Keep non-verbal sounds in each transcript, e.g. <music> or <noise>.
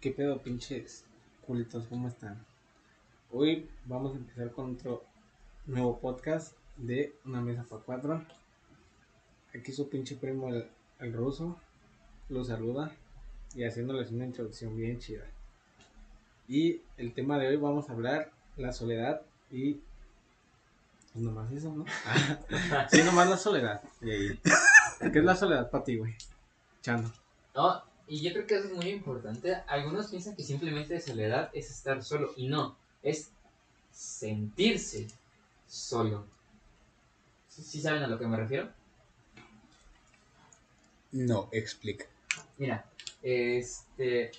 ¿Qué pedo, pinches culitos? ¿Cómo están? Hoy vamos a empezar con otro nuevo podcast de Una Mesa para Cuatro. Aquí su pinche primo, el, el ruso, lo saluda y haciéndoles una introducción bien chida. Y el tema de hoy vamos a hablar la soledad y. Pues nomás eso, ¿no? <laughs> sí, nomás la soledad. ¿Qué es la soledad para ti, güey? Chano. No, y yo creo que eso es muy importante. Algunos piensan que simplemente soledad es estar solo. Y no, es sentirse solo. ¿Sí, saben a lo que me refiero? No, explica. Mira, este.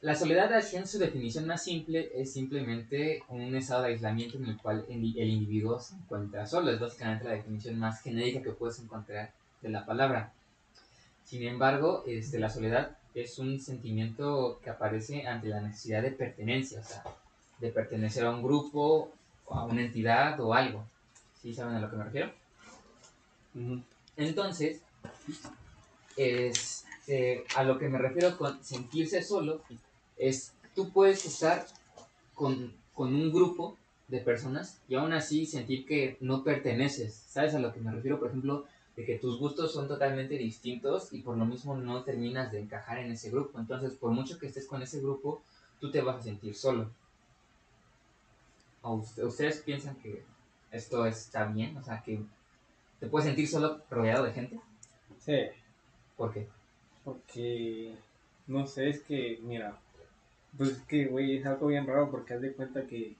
La soledad, en su definición más simple, es simplemente un estado de aislamiento en el cual el individuo se encuentra solo. Es básicamente la definición más genérica que puedes encontrar de la palabra. Sin embargo, este, la soledad es un sentimiento que aparece ante la necesidad de pertenencia, o sea, de pertenecer a un grupo, o a una entidad o algo. ¿Sí saben a lo que me refiero? Entonces, este, a lo que me refiero con sentirse solo es tú puedes estar con, con un grupo de personas y aún así sentir que no perteneces. ¿Sabes a lo que me refiero? Por ejemplo, de que tus gustos son totalmente distintos y por lo mismo no terminas de encajar en ese grupo. Entonces, por mucho que estés con ese grupo, tú te vas a sentir solo. ¿O usted- ustedes piensan que esto está bien? O sea, que te puedes sentir solo rodeado de gente. Sí, ¿Por qué? porque. No sé, es que, mira. Pues es que, güey, es algo bien raro porque haz de cuenta que.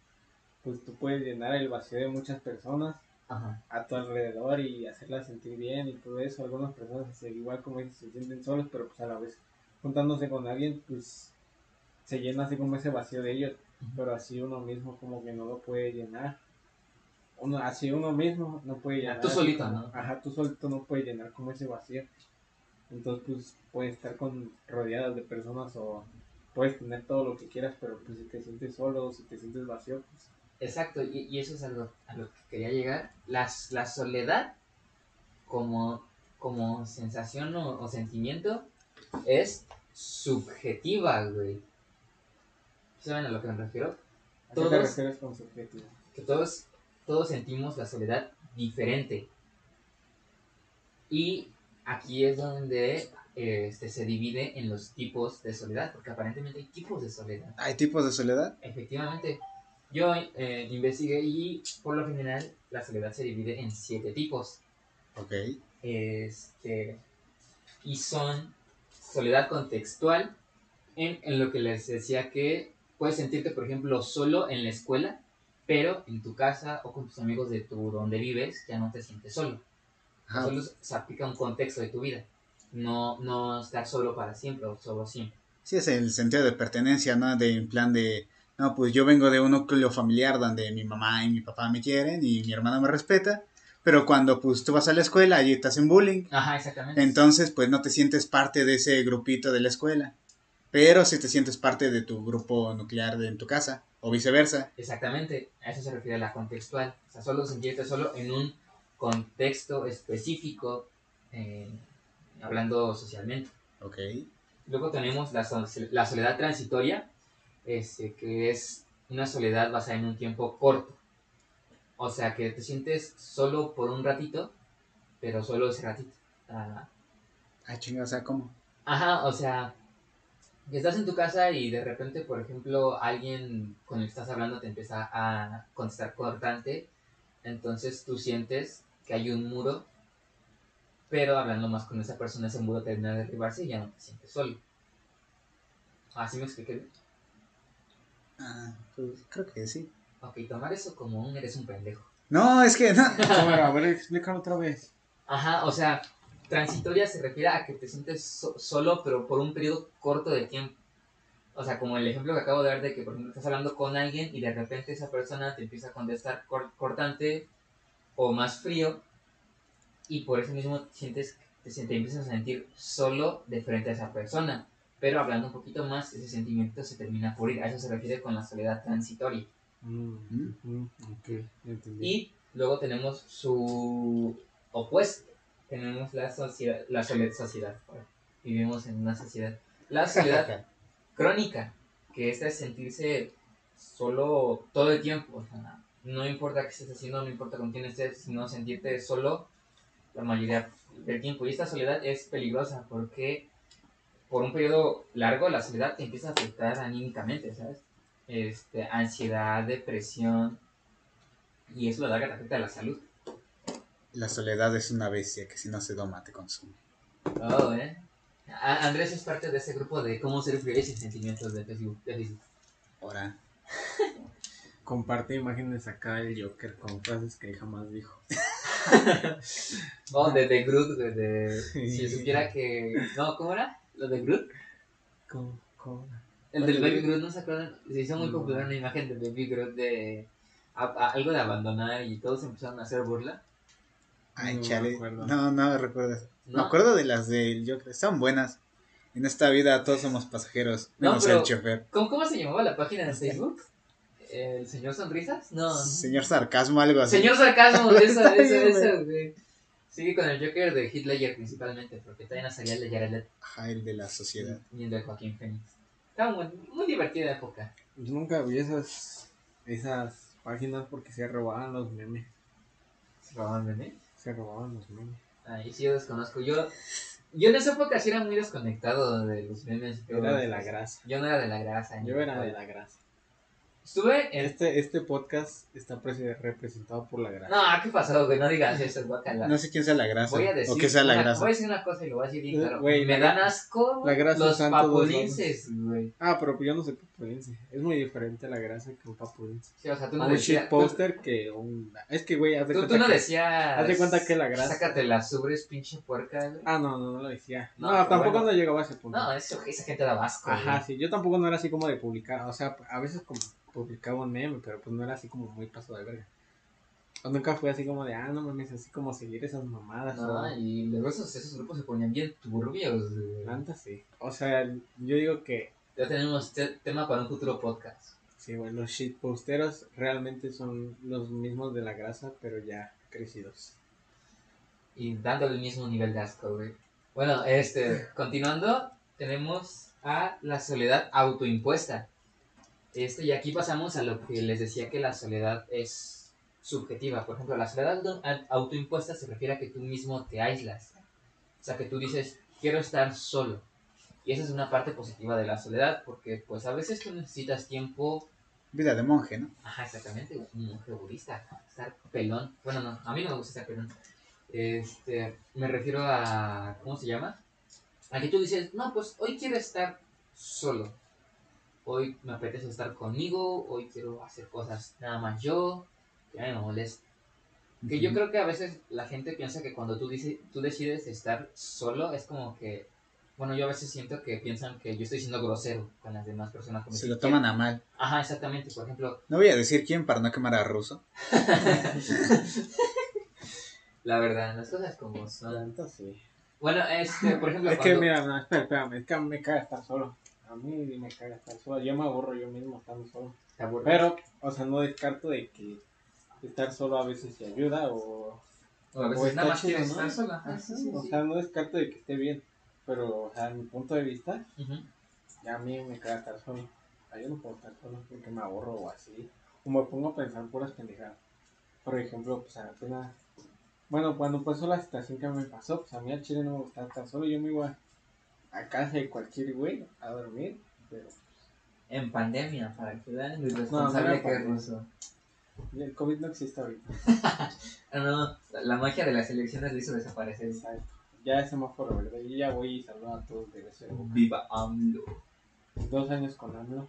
Pues tú puedes llenar el vacío de muchas personas Ajá. a tu alrededor y hacerlas sentir bien y todo eso. Algunas personas se- igual como dices, se sienten solos, pero pues a la vez juntándose con alguien, pues se llena así como ese vacío de ellos, pero así uno mismo como que no lo puede llenar. Uno, así uno mismo no puede llenar. tú solito, ¿no? Ajá, tú solito no puedes llenar como ese vacío. Entonces pues puedes estar con rodeadas de personas o puedes tener todo lo que quieras, pero pues si te sientes solo o si te sientes vacío, pues Exacto, y, y eso es algo a lo que quería llegar. Las, la soledad como, como sensación o, o sentimiento es subjetiva, güey. ¿Saben a lo que me refiero? ¿a qué te Todos- refieres con subjetivo? que todos, todos sentimos la soledad diferente. Y aquí es donde este, se divide en los tipos de soledad, porque aparentemente hay tipos de soledad. ¿Hay tipos de soledad? Efectivamente, yo eh, investigué y por lo general la soledad se divide en siete tipos. Ok. Este, y son soledad contextual, en, en lo que les decía que puedes sentirte, por ejemplo, solo en la escuela, pero en tu casa o con tus amigos de tu donde vives ya no te sientes solo. Ajá. Solo se aplica un contexto de tu vida. No, no estar solo para siempre o solo siempre. Sí, es el sentido de pertenencia, ¿no? De en plan de, no, pues yo vengo de un núcleo familiar donde mi mamá y mi papá me quieren y mi hermana me respeta, pero cuando pues tú vas a la escuela allí te hacen bullying, Ajá, exactamente. entonces pues no te sientes parte de ese grupito de la escuela, pero sí te sientes parte de tu grupo nuclear de, en tu casa, o viceversa. Exactamente, a eso se refiere la contextual. O sea, solo sentirte solo en un contexto específico, eh, hablando socialmente. Ok. Luego tenemos la, so- la soledad transitoria, este, que es una soledad basada en un tiempo corto. O sea, que te sientes solo por un ratito, pero solo ese ratito. Ah, Ah, chinga, o sea, ¿cómo? Ajá, o sea, que estás en tu casa y de repente, por ejemplo, alguien con el que estás hablando te empieza a contestar cortante, entonces tú sientes que hay un muro, pero hablando más con esa persona, ese muro termina de derribarse y ya no te sientes solo. ¿Así me expliqué? Ah, pues creo que sí. Ok, tomar eso como un eres un pendejo. No, es que no. <laughs> A ver, a ver, explícalo otra vez. Ajá, o sea, transitoria se refiere a que te sientes so- solo, pero por un periodo corto de tiempo. O sea, como el ejemplo que acabo de dar de que, por ejemplo, estás hablando con alguien y de repente esa persona te empieza a contestar cor- cortante o más frío y por eso mismo sientes, te, te empiezas a sentir solo de frente a esa persona. Pero hablando un poquito más, ese sentimiento se termina por ir. A eso se refiere con la soledad transitoria. Mm, mm, ok, entendí. Y luego tenemos su opuesto. Tenemos la sociedad, la sociedad. Vivimos en una sociedad. La soledad <laughs> crónica, que esta es sentirse solo todo el tiempo. O sea, no importa qué estés haciendo, no importa con quién estés, sino sentirte solo la mayoría del tiempo. Y esta soledad es peligrosa porque por un periodo largo la soledad te empieza a afectar anímicamente, ¿sabes? Este, ansiedad, depresión, y eso a la larga te afecta a la salud. La soledad es una bestia que si no se doma te consume. Oh, ¿eh? A- Andrés es parte de ese grupo de cómo ser fieles sin sentimientos de Facebook. de Facebook. Ahora, <laughs> Comparte imágenes acá el Joker con frases que jamás dijo. <laughs> Oh, de The Groot, de, de- <laughs> Sí. si supiera que... No, ¿cómo era? ¿Lo de Groot? ¿Cómo? cómo? El del Baby Groot, ¿no se acuerdan? Se hizo muy No. popular una imagen del Baby Groot de a- a- algo de abandonar y todos empezaron a hacer burla. ay, No me chale. acuerdo. No, no recuerdo. Me ¿no? acuerdo de las del Joker. Están buenas. En esta vida todos somos pasajeros. No, menos pero- el chofer. ¿Cómo, ¿Cómo se llamaba la página de Facebook? ¿El señor Sonrisas? No. Señor Sarcasmo, algo así. Señor Sarcasmo, <laughs> esa, bien, esa, güey. Sigue con el Joker de Hitler principalmente, porque también salía el de Jared Leto Ajá, el de la sociedad. y el de Joaquín Phoenix. Estaba muy, muy divertida época. Yo nunca vi esas, esas páginas porque se robaban los memes. ¿Se robaban memes? Se robaban los memes. Ahí sí yo desconozco. Yo, yo en esa época sí era muy desconectado de los memes. y todo Era de la grasa. Yo no era de la grasa. Yo era de la grasa. Estuve en... Este, este podcast está representado por la grasa. No, ¿qué pasó, güey? No digas eso, guacala. No sé quién sea la grasa. Voy a decir, o qué sea la una, grasa. voy a decir una cosa y lo voy a decir bien Eh, claro. güey, Me dan asco la grasa los papulinces, güey. Ah, pero yo no soy papulense. Es muy diferente la grasa que un papulense. Sí, o sea, tú no un decías... shit tú- poster que un... Es que, güey, haz de Tú, cuenta tú no que... decías... haz de cuenta que la grasa- Sácate las ubres, pinche puerca, güey. Ah, no, no, no lo decía. No, tampoco bueno. no llegaba a ese punto. No, eso, esa gente da asco, Ajá, güey. sí, yo tampoco no era así como de publicar, o sea, a veces como publicaba un meme, pero pues no era así como muy paso de verga. O nunca fue así como de, ah, no mames, así como seguir esas mamadas. No, o... y luego esos, esos grupos se ponían bien turbios. Tanta sí. O sea, yo digo que, Ya tenemos te- tema para un futuro podcast. sí, güey, los shitposteros realmente son los mismos de la grasa, pero ya crecidos. Y dándole el mismo nivel de asco, güey. Bueno, este, continuando, tenemos a la soledad autoimpuesta. Este, y aquí pasamos a lo que les decía que la soledad es subjetiva. Por ejemplo, la soledad auto- autoimpuesta se refiere a que tú mismo te aíslas. O sea, que tú dices, quiero estar solo. Y esa es una parte positiva de la soledad, porque pues a veces tú necesitas tiempo Vida de monje, ¿no? Ajá, exactamente, un monje budista, estar pelón. Bueno, no, a mí no me gusta estar pelón. Este, me refiero a, ¿cómo se llama? A que tú dices, no, pues hoy quiero estar solo. Hoy me apetece estar conmigo, hoy quiero hacer cosas nada más yo, que a mí me molesta. Que yo creo que a veces la gente piensa que cuando tú, dices, tú decides estar solo es como que, bueno, yo a veces siento que piensan que yo estoy siendo grosero con las demás personas. como Se si lo toman a mal. Ajá, exactamente. Por ejemplo, No voy a decir quién para no quemar a Ruso. <laughs> La verdad, las cosas como son. Tanta sí. Bueno, este, por ejemplo, Es que cuando- mira, no, espera, espérame, es que a mí me caga estar solo. A mí me caga estar solo. Yo me aburro yo mismo estando solo. Pero, o sea, no descarto de que estar solo a veces se ayuda o... o a veces o está nada más chido, quieres ¿no? estar sola. Ajá, Ah, sí, sí, o sí. sea, no descarto de que esté bien. Pero, o sea, en mi punto de vista, ya a mí me caga estar solo. Sea, yo no puedo estar solo porque me aburro o así. O me pongo a pensar puras pendejadas. Por ejemplo, pues apenas... Bueno, cuando pasó la situación que me pasó, pues a mí al chile no me gustaba estar solo. Yo me iba a casa de cualquier güey a dormir. Pero En pandemia, para que vean lo No, irresponsable no que es ruso. el COVID no existe ahorita. <laughs> Ah, no, la magia de las elecciones lo hizo desaparecer. Exacto. Ya es semáforo verde. Yo ya voy y saludo a todos de Viva AMLO. Dos años con AMLO.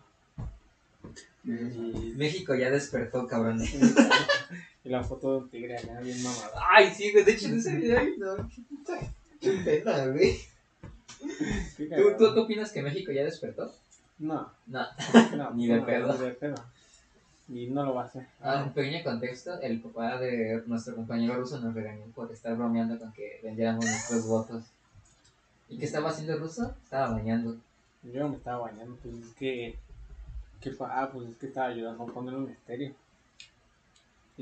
Y, México ya despertó, cabrón. <laughs> y la foto de un tigre acá bien mamada. Ay, sí, güey, de hecho, en ese video, no, qué puta- qué pena, güey. ¿Tú, tú, tú opinas que México ya despertó? No, No. no. <laughs> Ni de pedo. Ni de pedo. Y no lo va a hacer. Ah, un pequeño contexto, el papá de nuestro compañero ruso nos regañó por estar bromeando con que vendiéramos nuestros votos. ¿Y qué estaba haciendo el ruso? Estaba bañando. Yo me estaba bañando, pues es que. ¿qué pa- ah, pues es que estaba ayudando a poner un estéreo.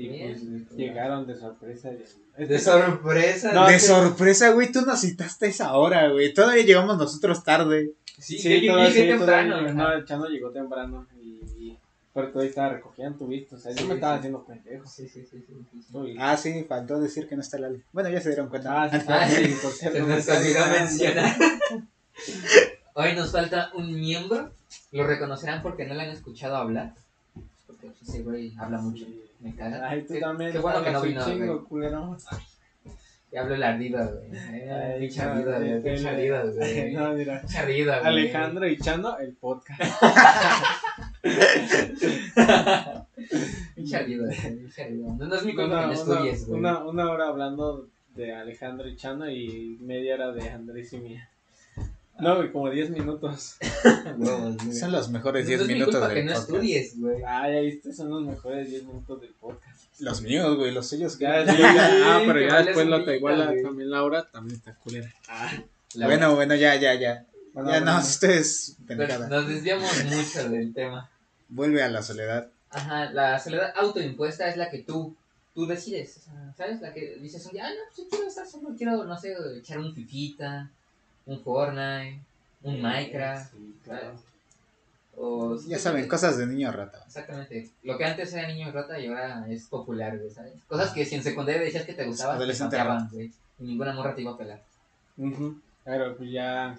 Y pues llegaron de sorpresa. y- De que- sorpresa. No, de que- sorpresa, güey, tú nos citaste a esa hora, güey. Todavía llegamos nosotros tarde. Sí, Sí, yo todo sí, temprano. todavía-. No, el Chano llegó temprano y... Pero todavía estaba recogiendo tu visto. O sea, yo Sí, me estaba sí. haciendo pendejo. Sí, sí, sí, sí, sí, sí. Uy. Ah, sí, faltó decir que no está Lali. Bueno, ya se dieron cuenta. Ah, sí, Ah, sí, por Se cierto, nos me está olvidó mencionar. <laughs> Hoy nos falta un miembro. Lo reconocerán porque no le han escuchado hablar. Porque pues, ese güey habla mucho. Me caga. Ay, tú también. Qué bueno que no vino, chingo, culero. Ya hablo el ardido, güey. Eh, Pinche ardido, güey. Pinche ardido, güey. <laughs> No, mira. Pinche ardido, güey. Alejandro y Chano, el podcast. <laughs> Pinche ardido, güey. No, no es mi culpa que no estudies, güey. una, una hora hablando de Alejandro y Chano y media hora de Andrés y mía. No, güey, como 10 minutos. <laughs> Güey. Son los mejores No 10 es mi minutos culpa del que no podcast. estudies, güey. Ay, ahí estos son los mejores 10 minutos del podcast. Los míos, güey, los suyos. Ya, que- sí, ya, ah, pero ya después la millón, igual la- güey. también Laura también está culera. Ah, La Bueno, bueno, ya, ya, ya. bueno, ya bueno. no, ustedes, Pero pendejada. nos desviamos mucho del tema. Vuelve a la soledad. Ajá, la soledad autoimpuesta es la que tú, tú decides, o sea, ¿sabes? La que dices un día, ah, no, pues yo quiero estar solo, quiero, no sé, echar un fifita, un Fortnite, un Minecraft, Sí, claro. o... Ya saben, cosas de niño rata. Exactamente. Lo que antes era niño rata y ahora es popular, ¿sabes? Cosas que si en secundaria decías que te gustaban, te güey. Y ninguna morra te iba a pelar. Ujú. Pero pues ya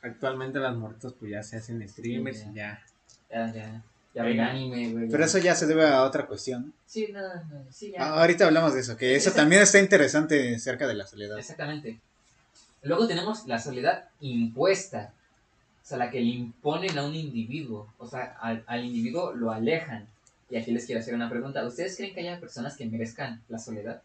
actualmente las muertos pues ya se hacen streamers Sí, y ya. Ya, ya. Ya ven anime, güey. Pero ya. eso ya se debe a otra cuestión. Sí, no, no, sí, ya. Ah, ahorita hablamos de eso, que eso también está interesante cerca de la soledad. Exactamente. Luego tenemos la soledad impuesta, o sea, la que le imponen a un individuo, o sea, al, al individuo lo alejan. Y aquí les quiero hacer una pregunta. ¿Ustedes creen que haya personas que merezcan la soledad?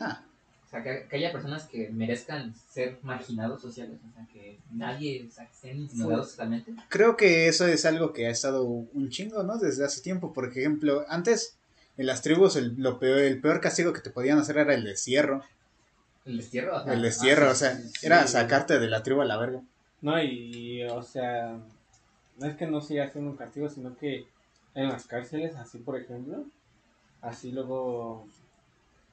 Ah, O sea, que, que haya personas que merezcan ser marginados sociales, o sea, que nadie, o sea, que ignorados totalmente. creo que eso es algo que ha estado un chingo, ¿no? Desde hace tiempo. Por ejemplo, antes en las tribus el, lo peor, el peor castigo que te podían hacer era el destierro. El destierro, o sea, El destierro, ah, o sí, sea, sí, era sí. sacarte de la tribu a la verga. No, y o sea, no es que no siga siendo un castigo, sino que en las cárceles, así por ejemplo, así luego,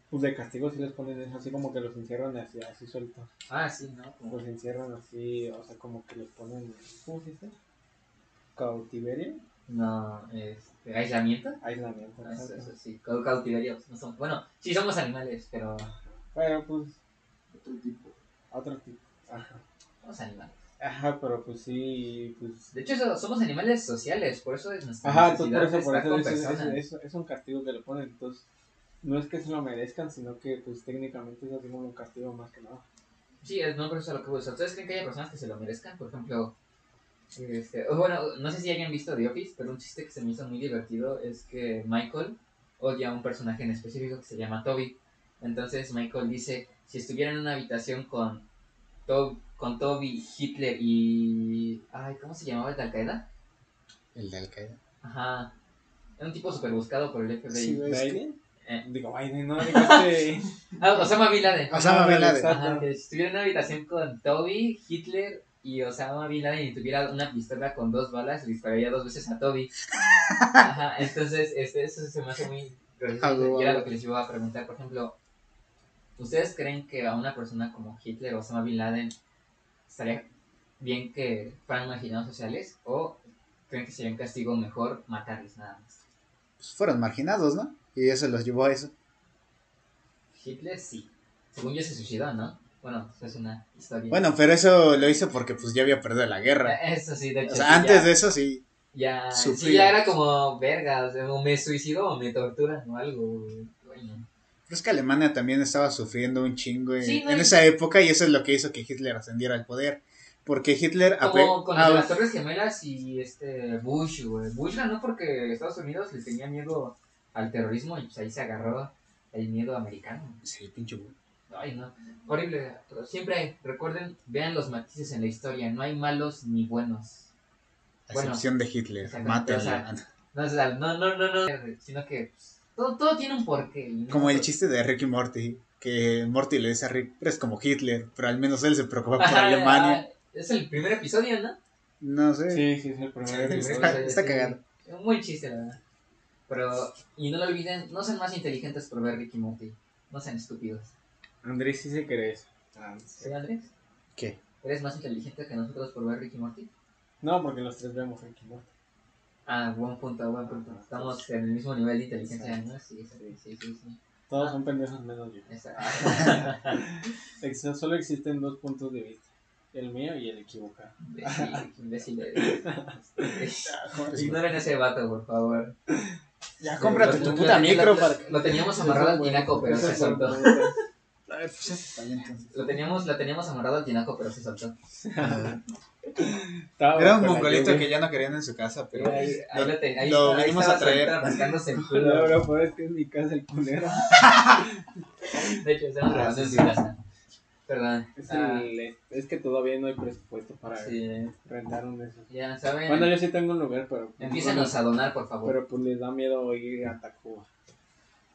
pues de castigo sí les ponen eso, así como que los encierran así, así sueltos. Ah, sí, ¿no? Como- Los encierran así, o sea, como que les ponen, ¿cómo se dice? Cautiverio, No, este, aislamiento. aislamiento. Ah, Eso, exacto. eso sí, cau- cautiverio. No somos- bueno, sí somos animales, pero Pero pues, otro tipo. Ajá. somos animales. Ajá, pero pues sí, pues De hecho, somos animales sociales, por eso es nuestra Ajá, por eso, por eso es, es- personas. es- es un castigo que le ponen, entonces no es que se lo merezcan, sino que pues técnicamente es así como un castigo más que nada. Sí, es, no, pero eso es lo que voy. ¿Ustedes creen que haya personas que se lo merezcan? Por ejemplo, este, bueno, no sé si hayan visto The Office, pero un chiste que se me hizo muy divertido es que Michael odia a un personaje en específico que se llama Toby. Entonces Michael dice, si estuviera en una habitación con, To- con Toby, Hitler y... Ay, ¿cómo se llamaba el de Al Qaeda? El de Al Qaeda. Ajá. Era un tipo súper buscado por el FBI. Sí, ¿Biden? Eh, Digo, Biden, no, digo este... <laughs> ah, Osama Bin Laden. Osama Bin Laden. Ajá, que si estuviera en una habitación con Toby, Hitler y Osama Bin Laden y tuviera una pistola con dos balas, le dispararía dos veces a Toby. <laughs> Ajá, entonces este, eso se me hace muy gracioso. Ah, Y era lo que les iba a preguntar, por ejemplo, ¿ustedes creen que a una persona como Hitler o Osama Bin Laden estaría bien que fueran marginados sociales o creen que sería un castigo mejor matarles nada más? Pues fueron marginados, ¿no? Y eso los llevó a eso. Hitler sí. Según yo se suicidó, ¿no? Bueno, eso es una historia. Bueno, pero eso lo hizo porque pues ya había perdido la guerra. <laughs> Eso sí, de hecho. O sea, sí, antes ya- de eso sí. Ya, sí, ya era como verga, o sea, o me suicido o me torturan o algo. Bueno, es que Alemania también estaba sufriendo un chingo en, Sí, no, en y- esa época y eso es lo que hizo que Hitler ascendiera al poder. Porque Hitler... Como ape- con ah, las Torres Gemelas y este Bush, güey. Bush ganó porque Estados Unidos le tenía miedo al terrorismo y pues ahí se agarró el miedo americano. Sí, pinche güey. Ay, no. Horrible. Pero siempre recuerden, vean los matices en la historia. No hay malos ni buenos. A Bueno, excepción de Hitler. exactamente, o Mátenla. No, o sea, no, no, no, no, sino que pues, todo, todo tiene un porqué. no Como el chiste de Rick y Morty. Que Morty le dice a Rick, eres como Hitler. Pero al menos él se preocupa por <laughs> Ajá, Alemania. Es el primer episodio, ¿no? No sé. Sí, sí, es el primer Sí, episodio. Está, sí, está sí. cagado. Es Muy chiste, la verdad. Pero, y no lo olviden, no sean más inteligentes por ver Ricky Morty. No sean estúpidos. Andrés sí se cree eso. Ah, ¿Sí, Andrés? ¿Qué? ¿Eres más inteligente que nosotros por ver Ricky Morty? No, porque los tres vemos Ricky Morty. Ah, buen punto, buen punto. Estamos en el mismo nivel de inteligencia, ¿no? Sí, sí, sí, sí. Todos Ah. son pendejos menos yo. Exacto. <laughs> Ex- Solo existen dos puntos de vista. El mío y el equivocado. imbécil. <laughs> Ignoren ese vato, por favor. Ya cómprate tu puta micro para Lo teníamos amarrado al tinaco, pero se soltó. <laughs> pues. Lo teníamos, lo teníamos amarrado al tinaco, pero se soltó. Estaba Era un mongolito que ya no querían en su casa, pero ahí, ahí lo- lo, te- ahí lo ahí vinimos a traer. rascándose el No, culo. bro, pues es que es mi casa el culero. De hecho, estamos grabando en su casa. Perdón. Es, Ah, el- es que todavía no hay presupuesto para sí. rentar un de esos. Ya saben. Bueno, yo sí tengo un lugar, pero. Empiécenos a donar, por favor. Pero pues les da miedo ir a Tacuba.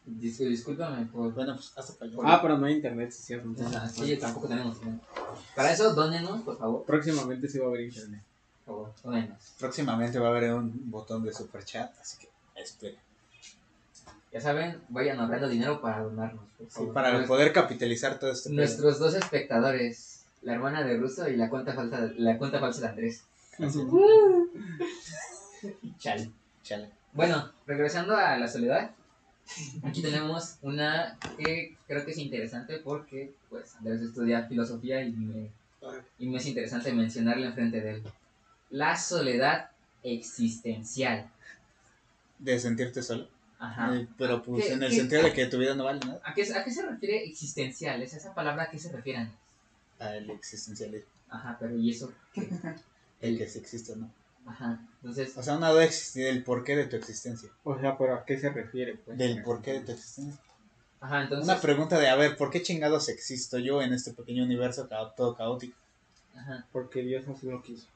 Dis- discúlpame por. bueno, pues hasta para allá. Ah, pero no hay internet, sí, cierto. Ah, sí, tampoco tenemos dinero. Para eso, dónenos, por favor. Próximamente sí va a haber internet. Por favor, dónenos. Próximamente va a haber un botón de super chat, así que esperen. Ya saben, vayan ahorrando dinero para donarnos, por Sí, favor. para poder capitalizar todo este pedo. Nuestros dos espectadores, la hermana de Russo y la cuenta falsa, la cuenta falsa de Andrés. <laughs> Chale. Chale. Bueno, regresando a la soledad, aquí tenemos una que creo que es interesante porque pues Andrés estudia filosofía y me, y me es interesante mencionarla enfrente de él. La soledad existencial. De sentirte solo. Ajá. Eh, pero pues ¿Qué- en el sentido de que tu vida no vale nada. ¿A qué, ¿A qué se refiere existencial? ¿Es esa palabra a qué se refieren? Al existencialismo. Ajá, pero ¿y eso? qué? El que sí existe no. Ajá, entonces, O sea, una duda existir del porqué de tu existencia. O sea, pero ¿a qué se refiere? Pues? Del porqué de tu existencia. ajá, entonces, Una pregunta de, a ver, ¿por qué chingados existo yo en este pequeño universo ca- todo caótico? ajá, Porque Dios así lo quiso.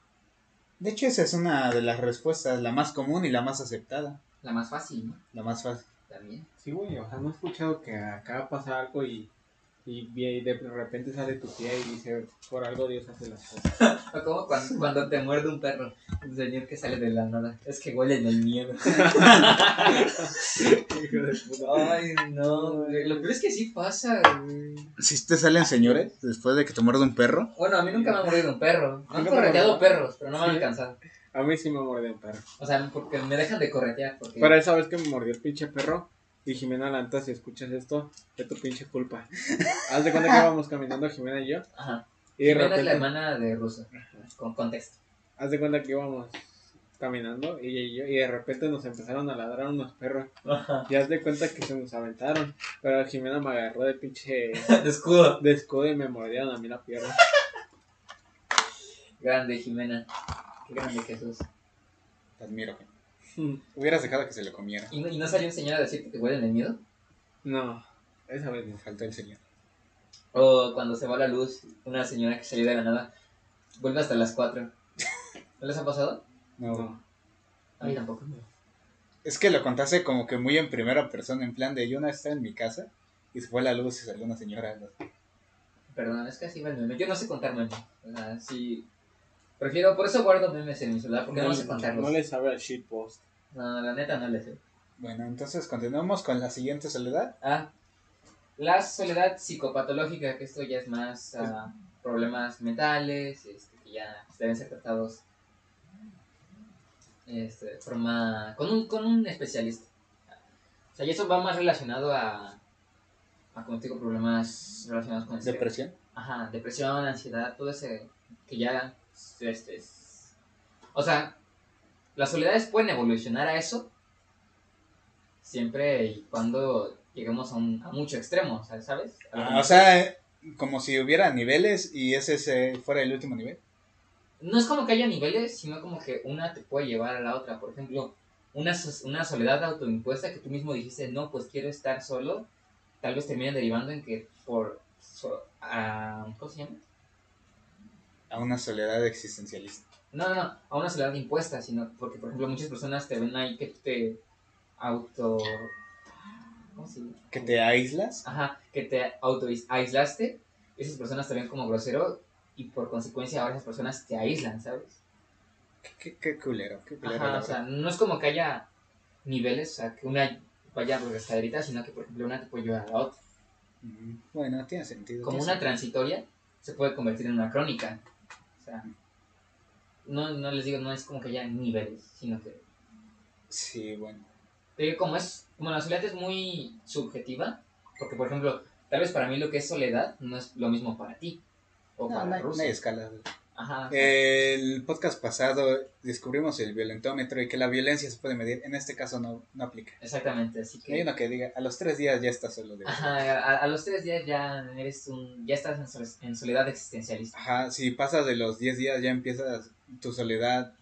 De hecho, esa es una de las respuestas, la más común y la más aceptada. la más fácil, ¿no? La más fácil. También. Sí, güey, o sea, no he escuchado que acá pasa algo y, y, y de repente sale tu tía y dice, por algo Dios hace las cosas. <laughs> O como cuando, cuando te muerde un perro, un señor que sale de la nada. Es que huele en el miedo. <laughs> Hijo de puta. Ay, no, güey. Lo peor es que sí pasa, güey. Si te salen señores después de que te muerde un perro, Bueno, a mí nunca me ha mordido un perro. Me han ¿Nunca te correteado mordió? perros, pero no me han Sí. alcanzado. A mí sí me mordió un perro. O sea, porque me dejan de corretear. Porque... Pero esa vez que me mordió el pinche perro, y Jimena Lanta, si escuchas esto, es tu pinche culpa. <laughs> Haz de cuenta que íbamos caminando Jimena y yo, Ajá. y de Jimena es la repente, hermana de Russo. Con contexto. Haz de cuenta que íbamos caminando y, y yo, y de repente nos empezaron a ladrar unos perros. Ajá. Y haz de cuenta que se nos aventaron, pero Jimena me agarró de pinche <laughs> De escudo. de escudo y me mordieron a mí la pierna. Grande, Jimena. Qué grande Jesús. te admiro. güey. Hubieras dejado que se le comiera. ¿Y no, y no salió un señor a decirte que huelen de miedo? No, esa vez. Me faltó el señor. O cuando se va la luz, una señora que salió de la nada vuelve hasta las 4. ¿No les ha pasado? No. No. A mí tampoco. Es que lo contaste como que muy en primera persona, en plan de yo una vez estaba en mi casa y se fue la luz y salió una señora. Perdón, es que así va el meme. Yo no sé contar memes. O sea, sí. Prefiero, por eso guardo memes en mi celular, porque no, sé contarlos. no le sabe al shitpost. No, la neta no le sé. Bueno, entonces continuamos con la siguiente soledad. Ah, la soledad psicopatológica, que esto ya es más ah, problemas mentales, este, que ya deben ser tratados este, de forma, con, un, con un especialista. O sea, y eso va más relacionado a, a como te digo, problemas relacionados con. Depresión. Ajá, depresión, ansiedad, todo ese que ya este, es- o sea, las soledades pueden evolucionar a eso siempre y cuando lleguemos a, un, a mucho extremo, ¿sabes? Ah, o sea, como si hubiera niveles y ese se- fuera el último nivel. No es como que haya niveles, sino como que una te puede llevar a la otra. Por ejemplo, una, una soledad autoimpuesta que tú mismo dijiste, no, pues quiero estar solo, tal vez termine derivando en que por... so- ah, ¿Cómo se llama? A una soledad existencialista. No, no, no, a una soledad impuesta, sino porque, por ejemplo, muchas personas te ven ahí que tú te auto... ¿Cómo se llama? Que te aíslas. Ajá, que te auto aislaste, esas personas te ven como grosero y por consecuencia ahora esas personas te aíslan, ¿sabes? Qué, qué, qué culero, qué culero. Ajá, o sea, no es como que haya niveles, o sea, que una vaya por escalerita, sino que, por ejemplo, una te puede llevar a la otra. Bueno, tiene sentido. Como tiene una sentido. transitoria se puede convertir en una crónica. sea, no, no les digo, no es como que haya niveles, sino que Sí, bueno. Eh, como es, como la soledad es muy subjetiva, porque por ejemplo, tal vez para mí lo que es soledad no es lo mismo para ti o No, para no hay, Ruso. no hay escala. Ajá. El podcast pasado descubrimos el violentómetro y que la violencia se puede medir. En este caso no, no aplica. Exactamente, así Hay que uno que diga, a los tres días ya estás solo. De ajá, a, a los tres días ya eres un, ya estás en, sole- en soledad existencialista. Ajá, si pasas de los 10 días ya empiezas tu soledad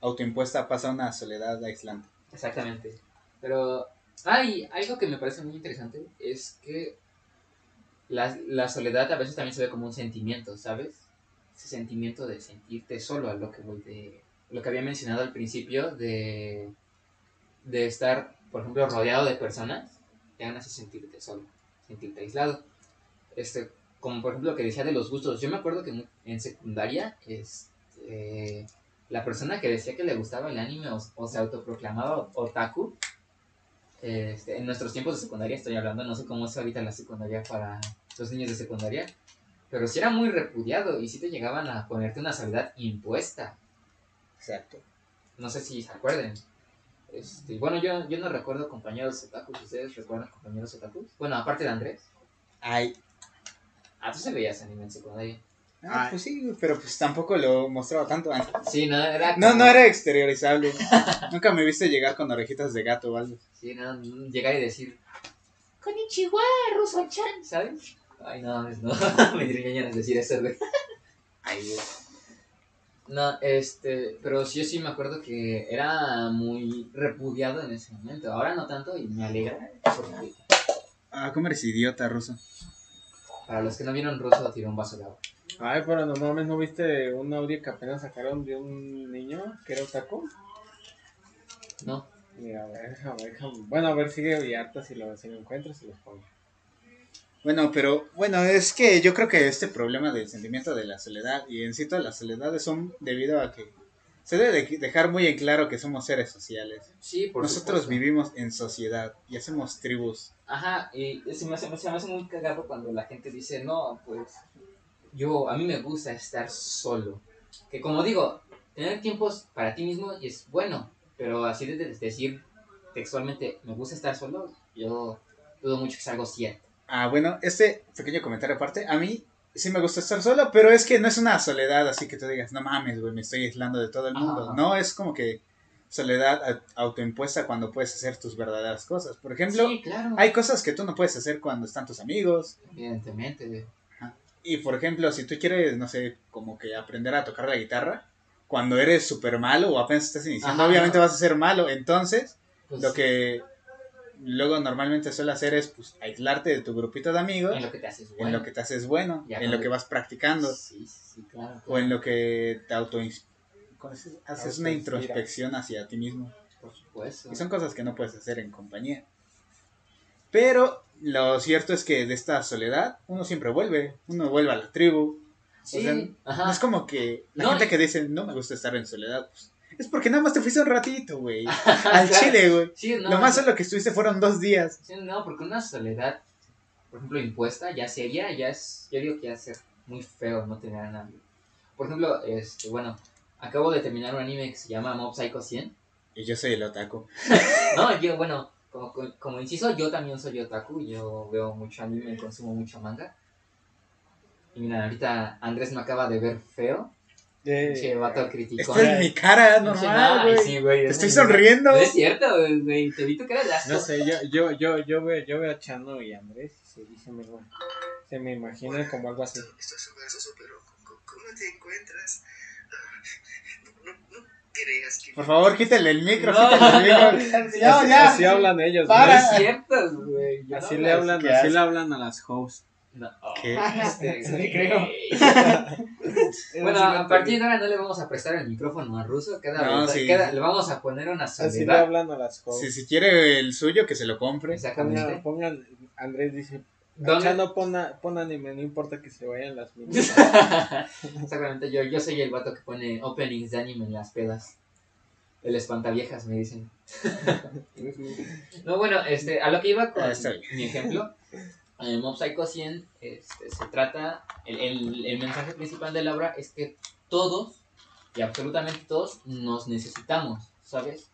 autoimpuesta, pasa a una soledad aislante. Exactamente. Pero hay algo que me parece muy interesante es que la, soledad a veces también se ve como un sentimiento, ¿sabes? Ese sentimiento de sentirte solo, a lo que voy de lo que había mencionado al principio de de estar, por ejemplo, rodeado de personas, te hace sentirte solo, sentirte aislado. Este, como por ejemplo lo que decía de los gustos. Yo me acuerdo que en secundaria, este, la persona que decía que le gustaba el anime o, o se autoproclamaba otaku, este, en nuestros tiempos de secundaria estoy hablando, no sé cómo es ahorita la secundaria para los niños de secundaria, pero sí era muy repudiado y sí te llegaban a ponerte una soledad impuesta. Exacto. No sé si se acuerden. Este, bueno, yo, yo no recuerdo compañeros otakus. ¿Ustedes recuerdan compañeros otakus? Bueno, aparte de Andrés. Ay. Ah, tú se veías anime en secundaria. Ah, Ay. pues sí, pero pues tampoco lo mostraba tanto antes. Sí, no, era No, como- no era exteriorizable. <laughs> Nunca me viste llegar con orejitas de gato o algo. Sí, no, llegar y decir Konnichiwa, Ruso-chan, ¿sabes? Ay, no, es- no, <laughs> me dieron de decir eso, güey. <laughs> Ay, güey. No, este, pero sí, yo sí me acuerdo que era muy repudiado en ese momento. Ahora no tanto y me alegra. Porque Ah, ¿cómo eres idiota, ruso? para los que no vieron ruso, tiró un vaso de agua. Ay, pero no mames, ¿no viste un audio que apenas sacaron de un niño que era otaku? No, Mira, a ver, déjame, déjame. Bueno, a ver, sigue y harta si lo, si lo encuentro, se los pongo. Bueno, pero bueno, es que yo creo que este problema del sentimiento de la soledad y en sí todas las soledades son debido a que se debe de dejar muy en claro que somos seres sociales. sí, por Nosotros supuesto. vivimos en sociedad y hacemos tribus. Ajá, y se me, hace, se me hace muy cagado cuando la gente dice, no, pues yo, a mí me gusta estar solo. Que como digo, tener tiempos para ti mismo es bueno, pero así de de- decir textualmente, me gusta estar solo, yo dudo mucho que sea algo cierto. Ah, bueno, este pequeño comentario aparte, a mí sí me gusta estar solo, pero es que no es una soledad así que tú digas, no mames, güey, me estoy aislando de todo el mundo. Ajá. No, es como que soledad autoimpuesta cuando puedes hacer tus verdaderas cosas. Por ejemplo, sí, claro. hay cosas que tú no puedes hacer cuando están tus amigos. Evidentemente. Y por ejemplo, si tú quieres, no sé, como que aprender a tocar la guitarra, cuando eres súper malo o apenas estás iniciando, Ajá, obviamente no. vas a ser malo. Entonces, Pues, lo que luego normalmente suele hacer es pues, aislarte de tu grupito de amigos En lo que te haces bueno. en lo que te haces bueno, Ya en cuando- lo que vas practicando, Sí, sí, sí, claro. o en lo que te auto haces una introspección hacia ti mismo. Por supuesto. Y son cosas que no puedes hacer en compañía. Pero lo cierto es que de esta soledad uno siempre vuelve, uno vuelve a la tribu. Sí, o sea. No es como que la No, gente que dice no me gusta estar en soledad, pues, es porque nada más te fuiste un ratito, güey. <laughs> Al Claro. chile, güey. Sí, no, Lo más solo que estuviste fueron dos días. Sí, no, porque una soledad, por ejemplo, impuesta, ya seria, ya es, yo digo que ya es ser muy feo no tener a nadie. Por ejemplo, este, bueno, acabo de terminar un anime que se llama Mob Psycho 100. Y yo soy el otaku. <laughs> No, yo, bueno, como, como inciso, yo también soy otaku, yo veo mucho anime, consumo mucho manga. Y mira, ahorita Andrés me acaba de ver feo. Vato. Esta es mi cara normal, sí, güey, Te es estoy sonriendo. No es cierto, güey, te vi tu cara de asco. No sé, yo, yo, yo, yo, veo, yo veo a Chano y Andrés y se, se me, se me imagina como algo así. Estoy súper soso, pero ¿cómo- ¿cómo te encuentras? Ah, No, no, no creas que... Por favor, quítale el micro, No, quítale el micro. Ya, así, ya. así hablan ellos. No Para. es cierto, güey. yo Así no le hablan, así le hablan a las hosts. No. ¿Qué? Este, Sí, creo. <laughs> Bueno, a partir de ahora no le vamos a prestar el micrófono a Ruso. Queda, No, sí. queda- le vamos a poner una Así soledad. a las. Si, si quiere el suyo, que se lo compre. Exactamente. Pongan, pongan, Andrés dice, ¿Dónde? Chano pon, pon anime, no importa que se vayan las <laughs> minas. Exactamente, yo, yo soy el vato que pone openings de anime en las pedas. El espantaviejas, me dicen. <laughs> No, bueno, este, a lo que iba con Ah, mi ejemplo, en Mob Psycho 100 este, se trata, el, el, el mensaje principal de la obra es que todos, y absolutamente todos, nos necesitamos, ¿sabes?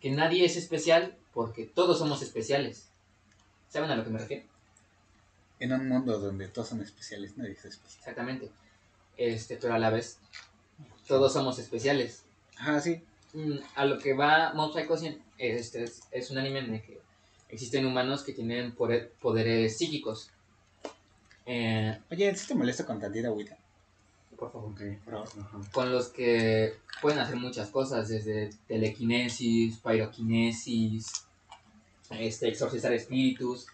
Que nadie es especial porque todos somos especiales. ¿Saben a lo que me refiero? En un mundo donde todos son especiales, nadie es especial. Exactamente. Este, pero a la vez, todos somos especiales. Ah, sí. Mm, a lo que va Mob Psycho 100, este es, es un anime en el que existen humanos que tienen poder- poderes psíquicos. Eh, Oye, ¿sí te molesta con tantita agüita? por favor. Ok, Por favor. ajá. Con los que pueden hacer muchas cosas, desde telequinesis, pyroquinesis, este, exorcizar espíritus.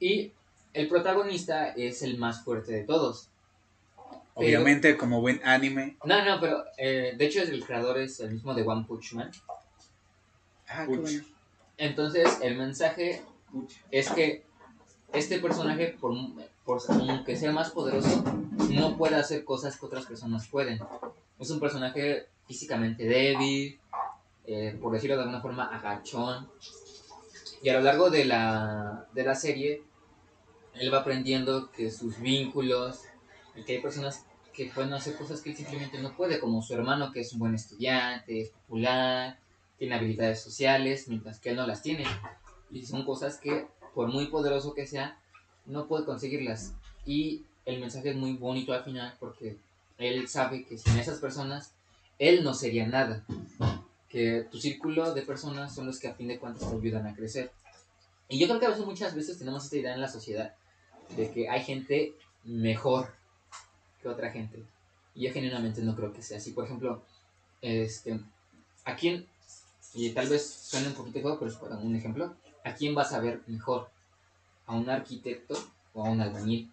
Y el protagonista es el más fuerte de todos. Pero- Obviamente, como buen anime. No, no, pero eh, de hecho el creador es el mismo de One Punch Man. Ah, qué bueno. Entonces el mensaje es que este personaje, por, por aunque sea más poderoso, no puede hacer cosas que otras personas pueden. Es un personaje físicamente débil, eh, por decirlo de alguna forma, agachón. Y a lo largo de la, de la serie, él va aprendiendo que sus vínculos, que hay personas que pueden hacer cosas que él simplemente no puede, como su hermano que es un buen estudiante, es popular, tiene habilidades sociales, mientras que él no las tiene. Y son cosas que, por muy poderoso que sea, no puede conseguirlas. Y el mensaje es muy bonito al final porque él sabe que sin esas personas, él no sería nada. Que tu círculo de personas son los que a fin de cuentas te ayudan a crecer. Y yo creo que a veces, muchas veces tenemos esta idea en la sociedad de que hay gente mejor que otra gente. Y yo genuinamente no creo que sea así. Por ejemplo, este, ¿a quién, y tal vez suene un poquito feo, pero es para un ejemplo, ¿a quién vas a ver mejor? ¿A un arquitecto o a un albañil?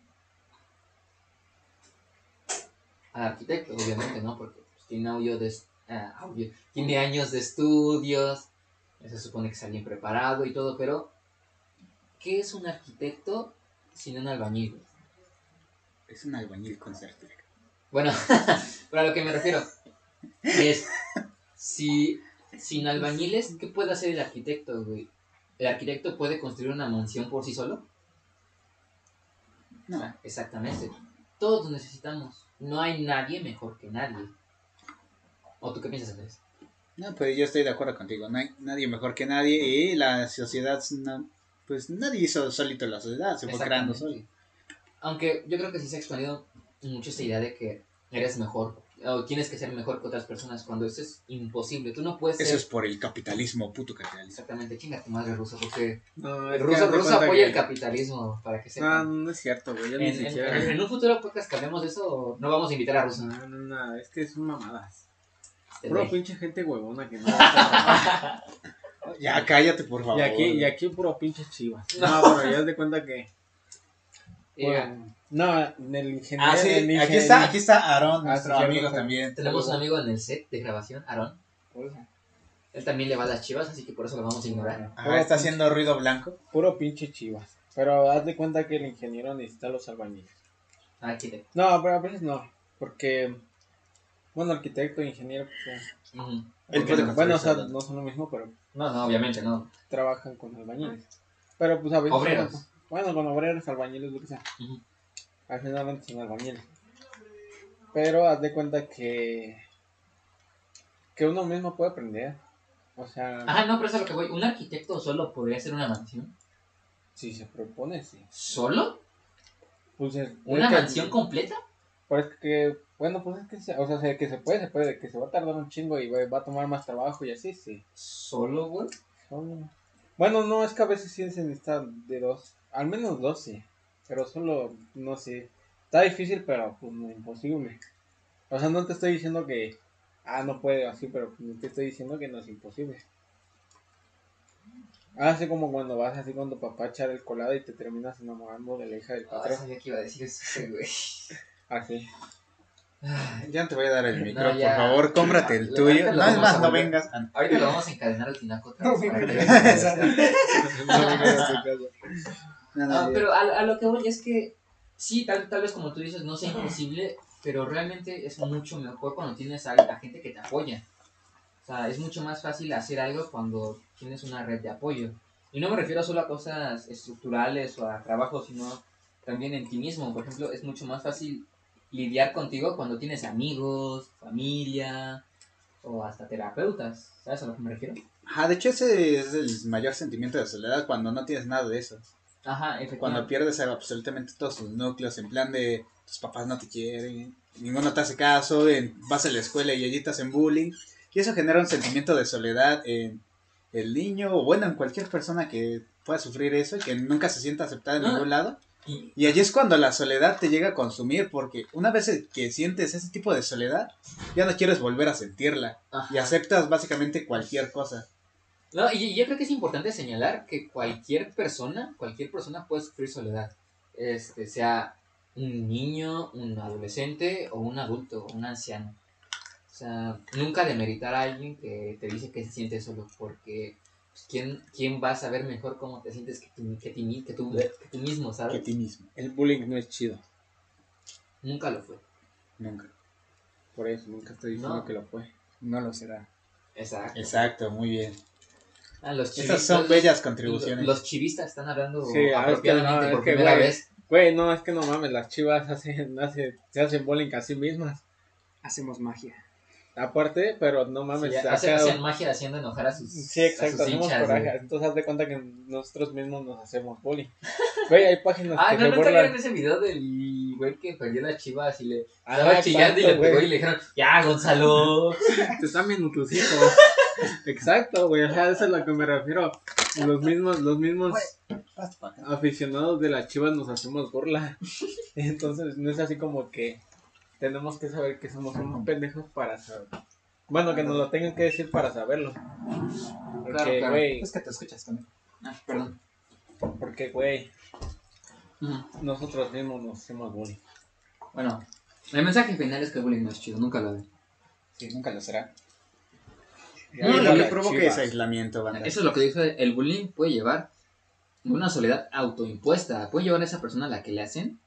Al arquitecto, obviamente, ¿no? Porque pues, tiene audio de, ah, audio, tiene años de estudios, se supone que es alguien preparado y todo, pero ¿qué es un arquitecto sin un albañil? Es un albañil con certificado. Bueno, <laughs> pero a lo que me refiero es, si sin albañiles, ¿qué puede hacer el arquitecto, güey? ¿El arquitecto puede construir una mansión por sí solo? No. Ah, Exactamente. Todos necesitamos. No hay nadie mejor que nadie. ¿O tú qué piensas, Andrés? No, pues yo estoy de acuerdo contigo. No hay nadie mejor que nadie. Y la sociedad, no- pues nadie hizo solito la sociedad, se fue creando solo. Aunque yo creo que sí se ha expandido mucho esta idea de que eres mejor o tienes que ser mejor que otras personas cuando eso es imposible. Tú no puedes Eso ser es por el capitalismo, puto capitalismo. exactamente chinga tu madre ruso porque No, el ruso, ruso apoya que- el capitalismo para que No, sepan. no es cierto, güey. En, en- en un futuro podcast que hablemos de eso, no vamos a invitar a ruso. No, no, no, es que son mamadas. Este, Puro pinche gente huevona que no. <laughs> Ya cállate, por favor. y aquí, y aquí puro pinche chivas. No, pero ya de cuenta que. Bueno, no, en el ingeniero. Ah, sí, el aquí está, aquí está Aaron, Ah, nuestro sí, amigo también. tenemos un amigo en el set de grabación, eso. Él también le va a las chivas, así que por eso lo vamos a ignorar. Ajá, está haciendo ruido blanco. Puro pinche chivas. Pero haz de cuenta que el ingeniero necesita los albañiles. Ah, Aquí te. No, pero a veces no. Porque. Bueno, arquitecto e ingeniero, pues. puede no- construir bueno, o sea, no son lo mismo, pero No, no, obviamente no. trabajan con albañiles. Pero pues a veces. Obreros. Bueno, con obreros, albañiles, lo que sea. Al final son albañiles. Pero haz de cuenta que. Que uno mismo puede aprender. O sea, Ah, no, pero eso es lo que voy. ¿Un arquitecto solo podría hacer una mansión? si se propone, sí. ¿Solo? Pues es- ¿Una es que- mansión completa? Pues que, bueno, pues es que, se, o sea, se- que se puede, se puede, que se va a tardar un chingo y va, va a tomar más trabajo y así, sí. ¿Solo, güey? Solo- Bueno, no, es que a veces sí se necesita de dos, al menos dos sí, pero solo, no sé, está difícil, pero pues no imposible. O sea, no te estoy diciendo que, ah, no puede así, pero pues, te estoy diciendo que no es imposible. Ah, Así como cuando vas así cuando papá echar el colado y te terminas enamorando de la hija del Ah, patrón. sabía que iba a decir eso, <laughs> güey. Así. Ay, Ya no te voy a dar el micro, No, por favor, cómprate el tuyo. ahorita lo No es más, a no vengas. a- Ahorita lo vamos a encadenar al tinaco. <laughs> No a tu casa. No, no, Ah, pero a, a lo que voy es que sí, tal, tal vez como tú dices, no sea imposible, pero realmente es mucho mejor cuando tienes a, a gente que te apoya. O sea, es mucho más fácil hacer algo cuando tienes una red de apoyo. Y no me refiero solo a cosas estructurales o a trabajo, sino también en ti mismo. Por ejemplo, es mucho más fácil lidiar contigo cuando tienes amigos, familia o hasta terapeutas. ¿Sabes a lo que me refiero? Ajá, de hecho ese es el mayor sentimiento de soledad cuando no tienes nada de eso. Ajá, Cuando pierdes absolutamente todos tus núcleos, en plan de tus papás no te quieren, ninguno te hace caso, en- vas a la escuela y allí te hacen bullying. Y eso genera un sentimiento de soledad en el niño, o bueno, en cualquier persona que pueda sufrir eso y que nunca se sienta aceptada en Ah. ningún lado. Y- Y allí es cuando la soledad te llega a consumir, porque una vez que sientes ese tipo de soledad, ya no quieres volver a sentirla. Ajá. Y aceptas básicamente cualquier cosa. No, y yo creo que es importante señalar que cualquier persona, cualquier persona puede sufrir soledad. Este, sea un niño, un adolescente o un adulto, un anciano. O sea, nunca demeritar a alguien que te dice que se siente solo, porque pues, ¿quién, ¿quién va a saber mejor cómo te sientes que, que, ti- que, tú, que tú mismo, Que ¿sabes? ti mismo. El bullying no es chido. Nunca lo fue. Nunca. Por eso nunca estoy diciendo No. que lo fue. No lo será. Exacto. Exacto, muy bien. Ah, los chivistas, son los- bellas contribuciones. Los chivistas están hablando Sí, ah, es que apropiadamente no, es por que, primera güey, vez. Güey, no, es que no mames, las chivas hacen, hace- se hacen bullying a sí mismas. Hacemos magia. Aparte, pero no mames, Sí, acá- hacen, hacen magia haciendo enojar a sus, Sí, exacto, sus hacemos hinchas, coraje. güey. Entonces, haz de cuenta que nosotros mismos nos hacemos bullying. Güey, hay páginas Ah, que no, se nunca burlan. vieron ese video del güey que perdió las chivas y le Ah, estaba chillando y le exacto, pegó y le dijeron, ya, Gonzalo. <laughs> Te están viendo tus hijos. <laughs> Exacto, güey, o sea, eso es a lo que me refiero. Los mismos, los mismos aficionados de las chivas nos hacemos burla. <laughs> Entonces, no es así como que tenemos que saber que somos unos pendejos para saber. Bueno, que nos lo tengan que decir para saberlo. Porque, Claro, claro. güey, Es que te escuchas conmigo. Ah, perdón. porque, güey, nosotros mismos nos hacemos bullying. Bueno, el mensaje final es que el bullying no es chido, nunca lo ve. Sí, nunca lo será. No, y y lo que provoca es aislamiento, banda. Eso es lo que dice, el bullying puede llevar una soledad autoimpuesta, puede llevar a esa persona a la que le hacen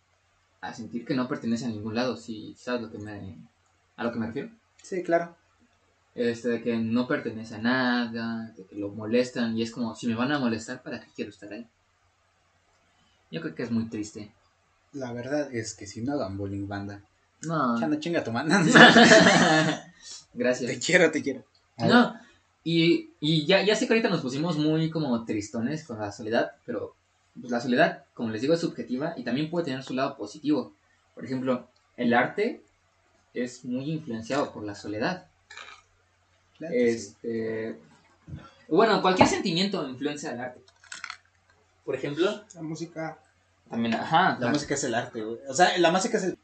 a sentir que no pertenece a ningún lado, si sabes lo que me, a lo que me refiero. Sí, claro. Este, de que no pertenece a nada, de que lo molestan y es como, si me van a molestar, ¿para qué quiero estar ahí? Yo creo que es muy triste. La verdad es que si no hagan bullying, banda. No. Ya no chinga tu mano. <laughs> Gracias. te quiero, te quiero. No, y, y ya, ya sé que ahorita nos pusimos muy como tristones con la soledad, pero pues, la soledad, como les digo, es subjetiva y también puede tener su lado positivo. Por ejemplo, el arte es muy influenciado por la soledad. Claro sí. Este, bueno, cualquier sentimiento influencia al arte. Por ejemplo, La música. también, ajá, La la- música es el arte, güey. O sea, la música es el...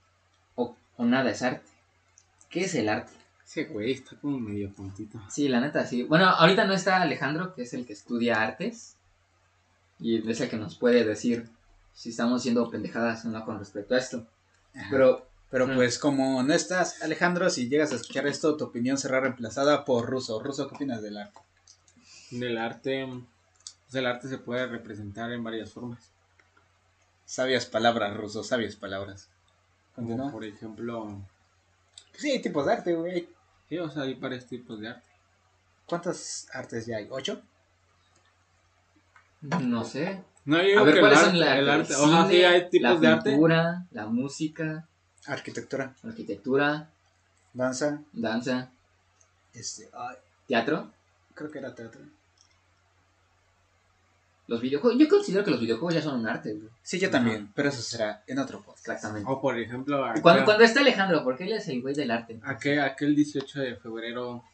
o, o nada es arte. ¿Qué es el arte? Ese güey está como medio tontito. Sí, la neta, sí. Bueno, ahorita no está Alejandro, que es el que estudia artes. Y es el que nos puede decir si estamos siendo pendejadas o no con respecto a esto. Pero, Pero Mm. pues como no estás, Alejandro, si llegas a escuchar esto, tu opinión será reemplazada por Ruso. Ruso, ¿qué opinas del arte? Del arte, pues el arte se puede representar en varias formas. Sabias palabras, Ruso, sabias palabras. Como por ejemplo, Sí, tipos de arte, güey. Sí, o sea, hay varios tipos de arte. ¿Cuántos artes ya hay? ¿Ocho? no sé. No, yo A ver, que ¿cuáles el son arte, la el arte, o sea, cine, sí hay tipos la de arte. pintura, la música, Arquitectura, arquitectura, danza, danza, este, ay, teatro, creo que era teatro. Los videojuegos. Yo considero que los videojuegos ya son un arte, güey. Sí, yo también, pero eso será en otro podcast. Exactamente. O por ejemplo, acá- Cuando, cuando está Alejandro, porque él es el güey del arte. aquel, aquel 18 de febrero,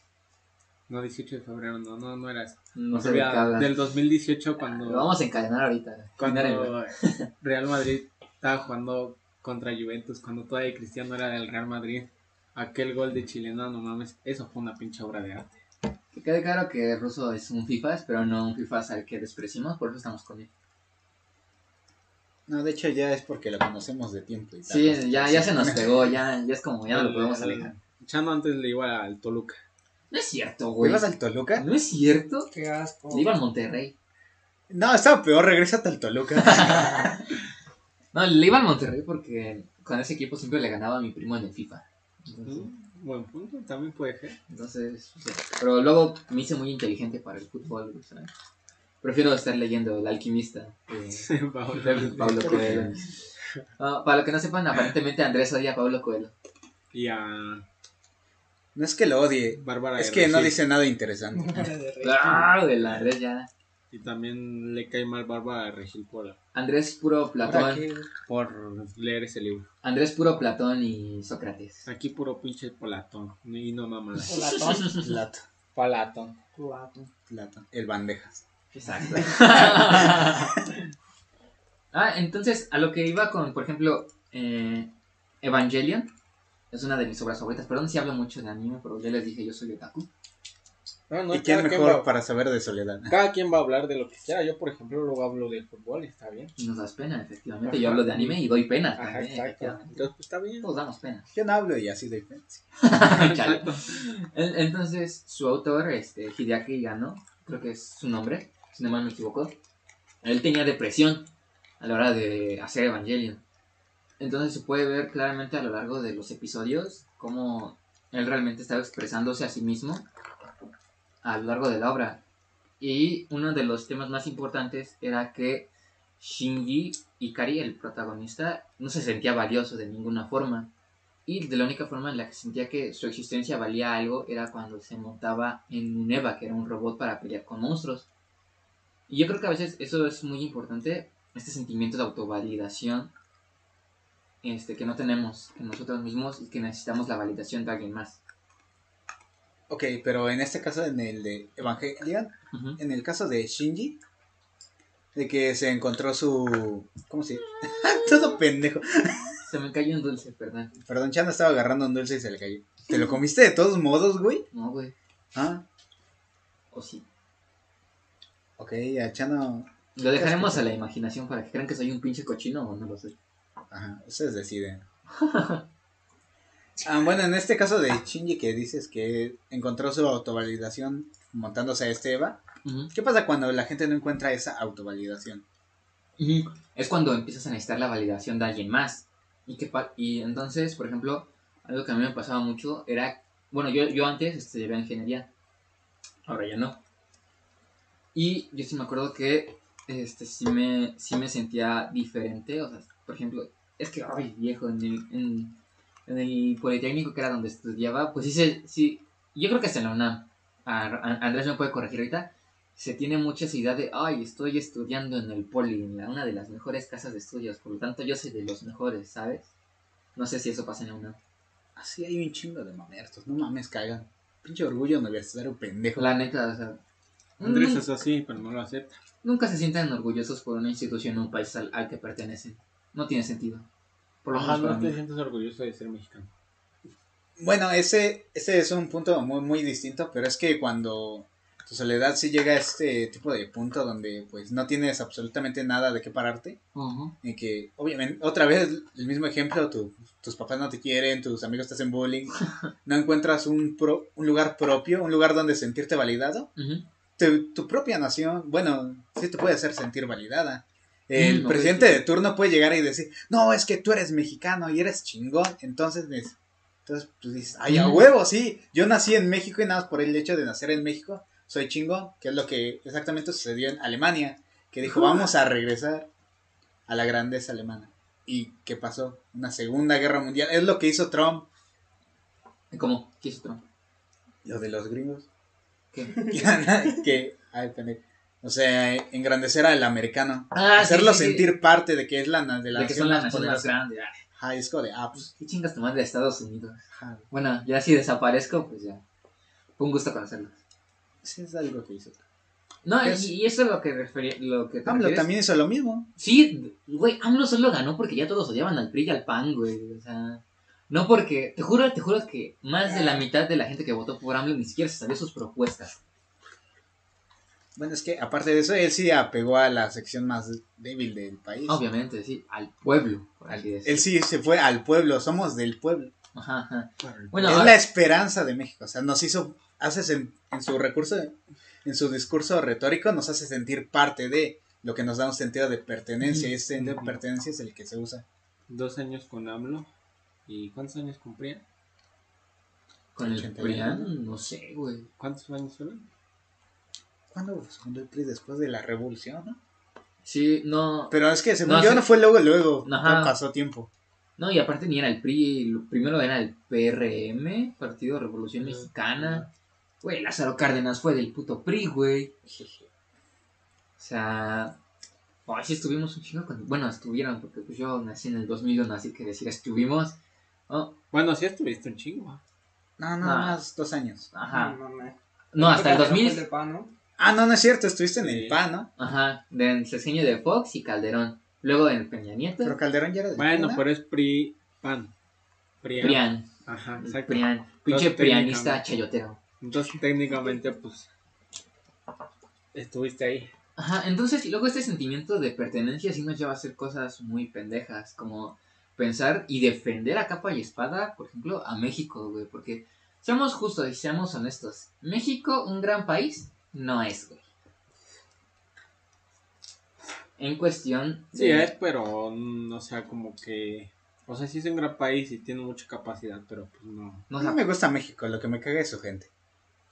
no 18 de febrero, no, no, no era eso. No hablas. del 2018 cuando, Lo vamos a encadenar ahorita. Cuando <laughs> Real Madrid estaba jugando contra Juventus, cuando todavía Cristiano era del Real Madrid. Aquel gol de chileno, no mames, eso fue una pinche obra de arte. Que quede claro que Russo es un FIFA, pero no un FIFA al que despreciamos, por eso estamos con él. No, de hecho ya es porque lo conocemos de tiempo y tal. Sí, ya, ya se nos pegó, ya, ya es como, ya no lo podemos alejar. Chano antes le iba al Toluca. No es cierto, ¿Te güey. ibas al Toluca? No es cierto. Qué asco. Le iba al Monterrey. No, estaba peor, regrésate al Toluca. <laughs> <laughs> No, le iba al Monterrey porque con ese equipo siempre le ganaba a mi primo en el FIFA. Entonces, Mm, Buen punto, también puede ser. entonces, sí. pero luego me hice muy inteligente para el fútbol, ¿sabes? Prefiero estar leyendo El Alquimista. <laughs> Pablo. de <laughs> Pablo Coelho. Ah, para los que no sepan, aparentemente Andrés odia a Pablo Coelho. Y a No es que lo odie, Bárbara es de que no dice nada interesante. Ah, güey, el Andrés ya. Y también le cae mal Bárbara de Regil por, Andrés puro Platón. Por leer ese libro. Andrés puro Platón y Sócrates. Aquí puro pinche polatón. Y no mamadas. <laughs> Platón. Plato, Palatón. Platón. plato. El bandejas. Exacto. <laughs> ah, entonces, a lo que iba con, por ejemplo, eh, Evangelion. Es una de mis obras favoritas. Perdón si hablo mucho de anime, pero ya les dije, yo soy otaku. No, no, ¿Y quién mejor va- para saber de soledad? Cada quien va a hablar de lo que quiera. Yo, por ejemplo, luego hablo de fútbol y está bien. Y nos das pena, efectivamente. Ajá. Yo hablo de anime y doy pena. Ajá, también, exacto. Entonces, pues está bien. Todos damos pena. Yo no hablo y así. <laughs> Chale. En- Entonces, su autor, este, Hideaki Gano, creo que es su nombre, si no mal me equivoco, él tenía depresión a la hora de hacer Evangelion. Entonces se puede ver claramente a lo largo de los episodios cómo él realmente estaba expresándose a sí mismo a lo largo de la obra. Y uno de los temas más importantes era que Shinji Ikari, el protagonista, no se sentía valioso de ninguna forma. Y de la única forma en la que sentía que su existencia valía algo era cuando se montaba en un Eva, que era un robot para pelear con monstruos. Y yo creo que a veces eso es muy importante, este sentimiento de autovalidación este, que no tenemos en nosotros mismos y que necesitamos la validación de alguien más. Ok, pero en este caso, en el de Evangelion, Ujú. en el caso de Shinji, de que se encontró su... ¿Cómo se <laughs> Todo pendejo. Se me cayó un dulce, perdón. Perdón, Chano estaba agarrando un dulce y se le cayó. ¿Te lo comiste de todos modos, güey? No, güey. Ah, O sí. ok, a Chano... Lo dejaremos a la imaginación para que crean que soy un pinche cochino o no lo soy. Ajá, ustedes deciden. <laughs> Ah, bueno, en este caso de Shinji que dices que encontró su autovalidación montándose a este Eva. ¿qué pasa cuando la gente no encuentra esa autovalidación? Es cuando empiezas a necesitar la validación de alguien más. Y, que y entonces, por ejemplo, algo que a mí me pasaba mucho era, bueno, yo, yo antes estudiaba ingeniería, ahora ya no. Y yo sí me acuerdo que este, sí, me, sí me sentía diferente, o sea, por ejemplo, es que, ay, viejo, en el, en, en el Politécnico que era donde estudiaba, pues sí, se, sí, yo creo que hasta en la UNAM, a- a- Andrés me puede corregir ahorita, se tiene mucha esa idea de, ay, estoy estudiando en el poli, en la, una de las mejores casas de estudios, por lo tanto yo soy de los mejores, ¿sabes? No sé si eso pasa en la UNAM. Así hay un chingo de mamertos, no mames, cagan. Pinche orgullo universitario pendejo. La neta, o sea, Andrés nun- es así, pero no lo acepta. nunca se sienten orgullosos por una institución o un país al, al que pertenecen. No tiene sentido. Por lo menos no te mí. sientes orgulloso de ser mexicano. Bueno, ese, ese es un punto muy, muy distinto, pero es que cuando tu soledad sí llega a este tipo de punto donde pues no tienes absolutamente nada de qué pararte, Ujú. y que obviamente, otra vez el mismo ejemplo, tu- tus papás no te quieren, tus amigos te hacen bullying, <laughs> no encuentras un, pro- un lugar propio, un lugar donde sentirte validado, tu, tu propia nación, bueno, sí te puede hacer sentir validada. El presidente de turno puede llegar y decir, no, es que tú eres mexicano y eres chingón, entonces, nes- entonces tú dices, ay, a huevo, sí, yo nací en México y nada más por el hecho de nacer en México, soy chingón, que es lo que exactamente sucedió en Alemania, que dijo, vamos a regresar a la grandeza alemana. ¿Y qué pasó? Una segunda guerra mundial, es lo que hizo Trump, ¿Cómo? ¿Qué es otro? lo de los gringos. ¿Qué? <laughs> que, ay, pendejo. O sea, engrandecer al americano. Ah, hacerlo sí, sí. sentir parte de que es la, de la De que son la más nación más poderosa. grande. Ah, Ajá, es como de, ah, pues, ¿Qué chingas tu de Estados Unidos? ajá. Bueno, ya si desaparezco, pues ya. Fue un gusto conocerlos. Sí, es algo que hizo. No, ¿Qué y, es? y eso es lo que refería, lo que te AMLO refieres. también hizo lo mismo. Sí, güey, AMLO solo ganó porque ya todos odiaban al PRI y al PAN, güey. O sea, no porque, te juro, te juro que más de la mitad de la gente que votó por AMLO ni siquiera se sabía sus propuestas. Bueno, es que aparte de eso, él sí apegó a la sección más débil del país. Obviamente, sí, al pueblo, por así decirlo. Él sí se fue al pueblo, somos del pueblo. Ajá, ajá. Bueno, es ahora- la esperanza de México. O sea, nos hizo, hace sen- en su recurso, en su discurso retórico, nos hace sentir parte de lo que nos da un sentido de pertenencia. Y ese sentido de pertenencia es el que se usa. Dos años con AMLO. ¿Y cuántos años cumplía? con el 81. PRIAN, no sé, güey. ¿Cuántos años fueron? ¿Cuándo fundó el PRI después de la revolución? no? Sí, no. Pero es que según No, yo no fue luego, luego. Ajá. No pasó tiempo. No, y aparte ni era el PRI, lo primero era el PRM, Partido Revolución Mexicana. Güey, Lázaro Cárdenas fue del puto PRI, güey. O sea, ay, sí estuvimos un chingo con... Bueno, estuvieron, porque pues yo nací en el 2001, así que decir estuvimos... Oh, Bueno, sí estuviste un chingo. No, no, No. más dos años. ajá. No, mames. No, hasta el Fue del 2000... PAN, ¿no? Ah, no, no es cierto, estuviste en Sí. el PAN, ¿no? Ajá, del sexenio de Fox y Calderón. Luego en Peña Nieto, Pero Calderón ya era de Bueno, pero es PRI, PAN. PRIAN. Prian. Ajá, exacto. Prian. Pinche Entonces, prianista técnicamente- chayotero. Entonces, técnicamente, pues. Estuviste ahí. Ajá, entonces, y luego este sentimiento de pertenencia sí nos lleva a hacer cosas muy pendejas, como pensar y defender a capa y espada, por ejemplo, a México, güey, porque seamos justos y seamos honestos, México, un gran país, no es, güey. En cuestión Sí, de- es, pero. mm, O sea, como que. O sea, sí es un gran país y tiene mucha capacidad, pero pues no. no, o No me gusta México, lo que me caga es su gente.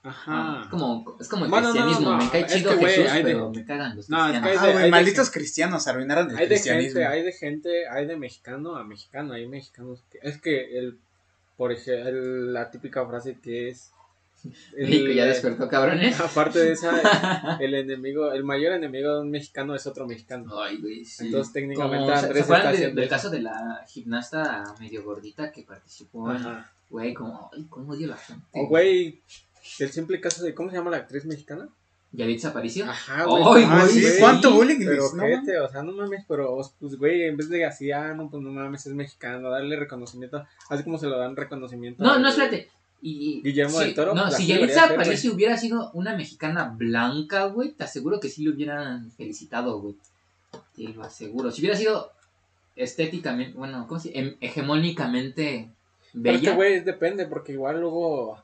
Ajá. es como, es como el Bueno, no, cristianismo, no, me cae es chido que, güey, Jesús, hay de- pero me cagan los No, es que cristianos. hay Ah, de- de malditos gente- cristianos arruinaron el Hay de cristianismo. gente, hay de gente, hay de mexicano a mexicano, hay mexicanos que, es que el, por ejemplo, la típica frase que es, México ya despertó, cabrones. <laughs> aparte de esa, <laughs> el enemigo, el mayor enemigo de un mexicano es otro mexicano. Ay, güey, sí. Entonces técnicamente Como, ¿se- Andrés ¿Se está de- haciendo del caso de la gimnasta medio gordita que participó? en-. Güey, como, ay, cómo odio la gente. O güey, el simple caso de, ¿cómo se llama la actriz mexicana? Yalitza Aparicio. Ajá, Ay, Ah, güey, sí, sí. ¿cuánto bullying? Pero no, gente, o sea, no mames, pero pues güey, en vez de así, ah, no, pues no mames, es mexicano, darle reconocimiento, así como se lo dan reconocimiento. No, no, espérate. Y, Guillermo sí, del Toro, No, si Yalitza Aparicio hubiera sido una mexicana blanca, güey, te aseguro que sí le hubieran felicitado, güey. Te lo aseguro. Si hubiera sido estéticamente, bueno, ¿cómo se em- hegemónicamente Pero es que, bella. güey, depende, porque igual luego,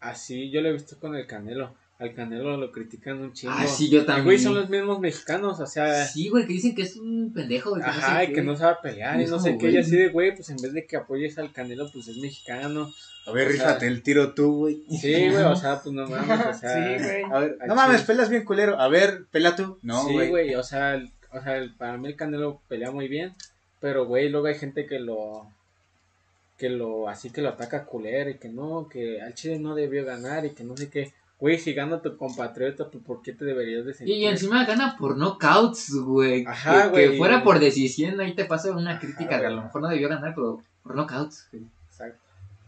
así, yo lo he visto con el Canelo. Al Canelo lo critican un chingo. Ah, sí, yo Y, también. güey, son los mismos mexicanos, o sea, Sí, güey, que dicen que es un pendejo, güey. que no ajá, sé y qué. que no sabe pelear y no sé qué. güey. Y así de, güey, pues en vez de que apoyes al Canelo, pues es mexicano. A ver, rífate el tiro tú, güey. Sí, güey, o sea, pues no mames, o <laughs> sea. Sí, güey. A ver, Al no mames, pelas bien culero. A ver, pela tú. No, sí, güey. güey, o sea, el- o sea, el- para mí el Canelo pelea muy bien, pero güey, luego hay gente que lo que lo así que lo ataca culero y que no, que al Chile no debió ganar y que no sé qué. Güey, si gana tu compatriota, pues ¿por qué te deberías de sentir? Y encima gana por knockouts, güey. Ajá, que, güey. que fuera por decisión, ahí te pasa una crítica que a lo mejor no debió ganar, pero por knockouts. güey. Exacto.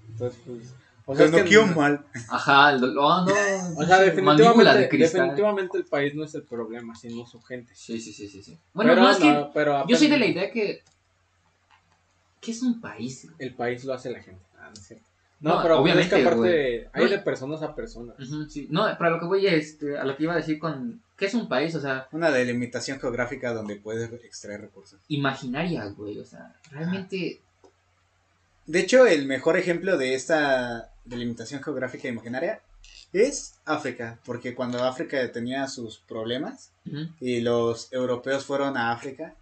Entonces, pues o sea, que no no- mal. Ajá, el do- oh, no. <laughs> o sea, definitivamente, de definitivamente el país no es el problema, sino su gente. Sí, sí, sí, sí, sí. Bueno, Pero no es que. no, pero Yo soy de la idea que. ¿Qué es un país? el país lo hace la gente. Ah, no es cierto. No, No, pero pues, obviamente, es que aparte güey. hay de personas a personas. Sí. No, para lo que voy este, a lo que iba a decir con. ¿Qué es un país? O sea, Una delimitación geográfica donde puedes extraer recursos. imaginaria, güey. O sea, realmente. De hecho, el mejor ejemplo de esta delimitación geográfica imaginaria es África, porque cuando África tenía sus problemas y los europeos fueron a África,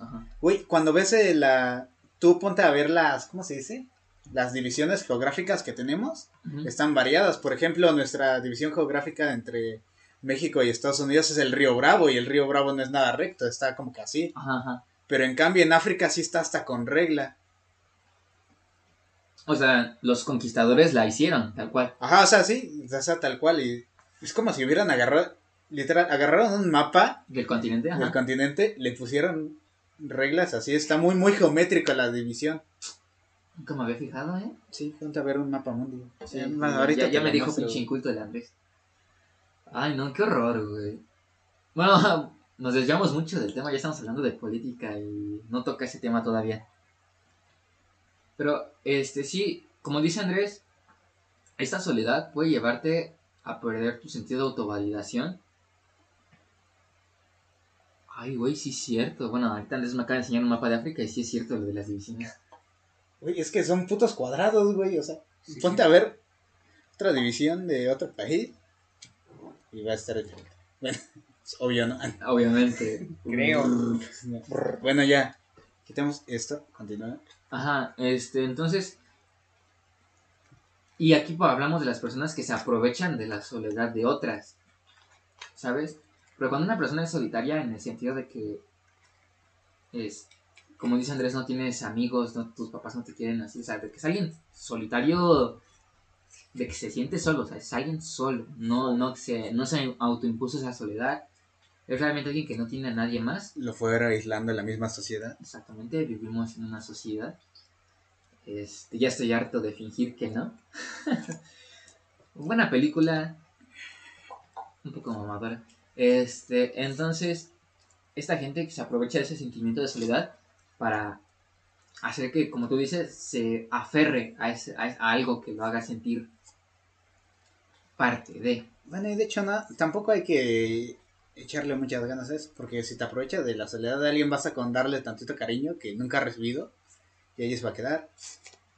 ajá. Güey, cuando ves eh, la... Tú ponte a ver las... ¿Cómo se dice? Las divisiones geográficas que tenemos están variadas. Por ejemplo, nuestra división geográfica entre México y Estados Unidos es el río Bravo y el río Bravo no es nada recto, está como que así. Ajá, ajá. Pero en cambio en África sí está hasta con regla. O sea, los conquistadores la hicieron, tal cual. Ajá, o sea, sí, o sea, tal cual. Y es como si hubieran agarrado, literal, agarraron un mapa Del continente, ajá. del continente, le pusieron reglas así, está muy, muy geométrica la división. Nunca me había fijado, ¿eh? Sí, ponte a ver un mapa mundi. Sí, más, ahorita ya me dijo pinche inculto el Andrés. Ay, no, qué horror, güey. Bueno, <laughs> nos desviamos mucho del tema, ya estamos hablando de política y no toca ese tema todavía. Pero, este, sí, como dice Andrés, esta soledad puede llevarte a perder tu sentido de autovalidación. Ay, güey, sí es cierto. Bueno, ahorita Andrés me acaba de enseñar un mapa de África y sí es cierto lo de las divisiones. Güey, es que son putos cuadrados, güey. O sea, ponte a ver otra división de otro país y va a estar diferente. Bueno, <laughs> es obvio, ¿no? <laughs> Obviamente. Creo. Bueno, ya. Quitemos esto. Continúa. Ajá, este, entonces. Y aquí pues, hablamos de las personas que se aprovechan de la soledad de otras. ¿Sabes? Pero cuando una persona es solitaria, en el sentido de que es, como dice Andrés, no tienes amigos, no, tus papás no te quieren así, o sea, de que es alguien solitario, de que se siente solo, o sea, es alguien solo, no, no, se, no se autoimpuso esa soledad, es realmente alguien que no tiene a nadie más, Lo fuera aislando en la misma sociedad. exactamente, vivimos en una sociedad, este, ya estoy harto de fingir que no. <laughs> Buena película, un poco mamadora. Este, entonces, esta gente que se aprovecha de ese sentimiento de soledad para hacer que, como tú dices, se aferre a, ese, a, a algo que lo haga sentir parte de. Bueno, y de hecho, no, tampoco hay que echarle muchas ganas a eso, porque si te aprovechas de la soledad de alguien, vas a con darle tantito cariño que nunca has recibido, y ahí se va a quedar.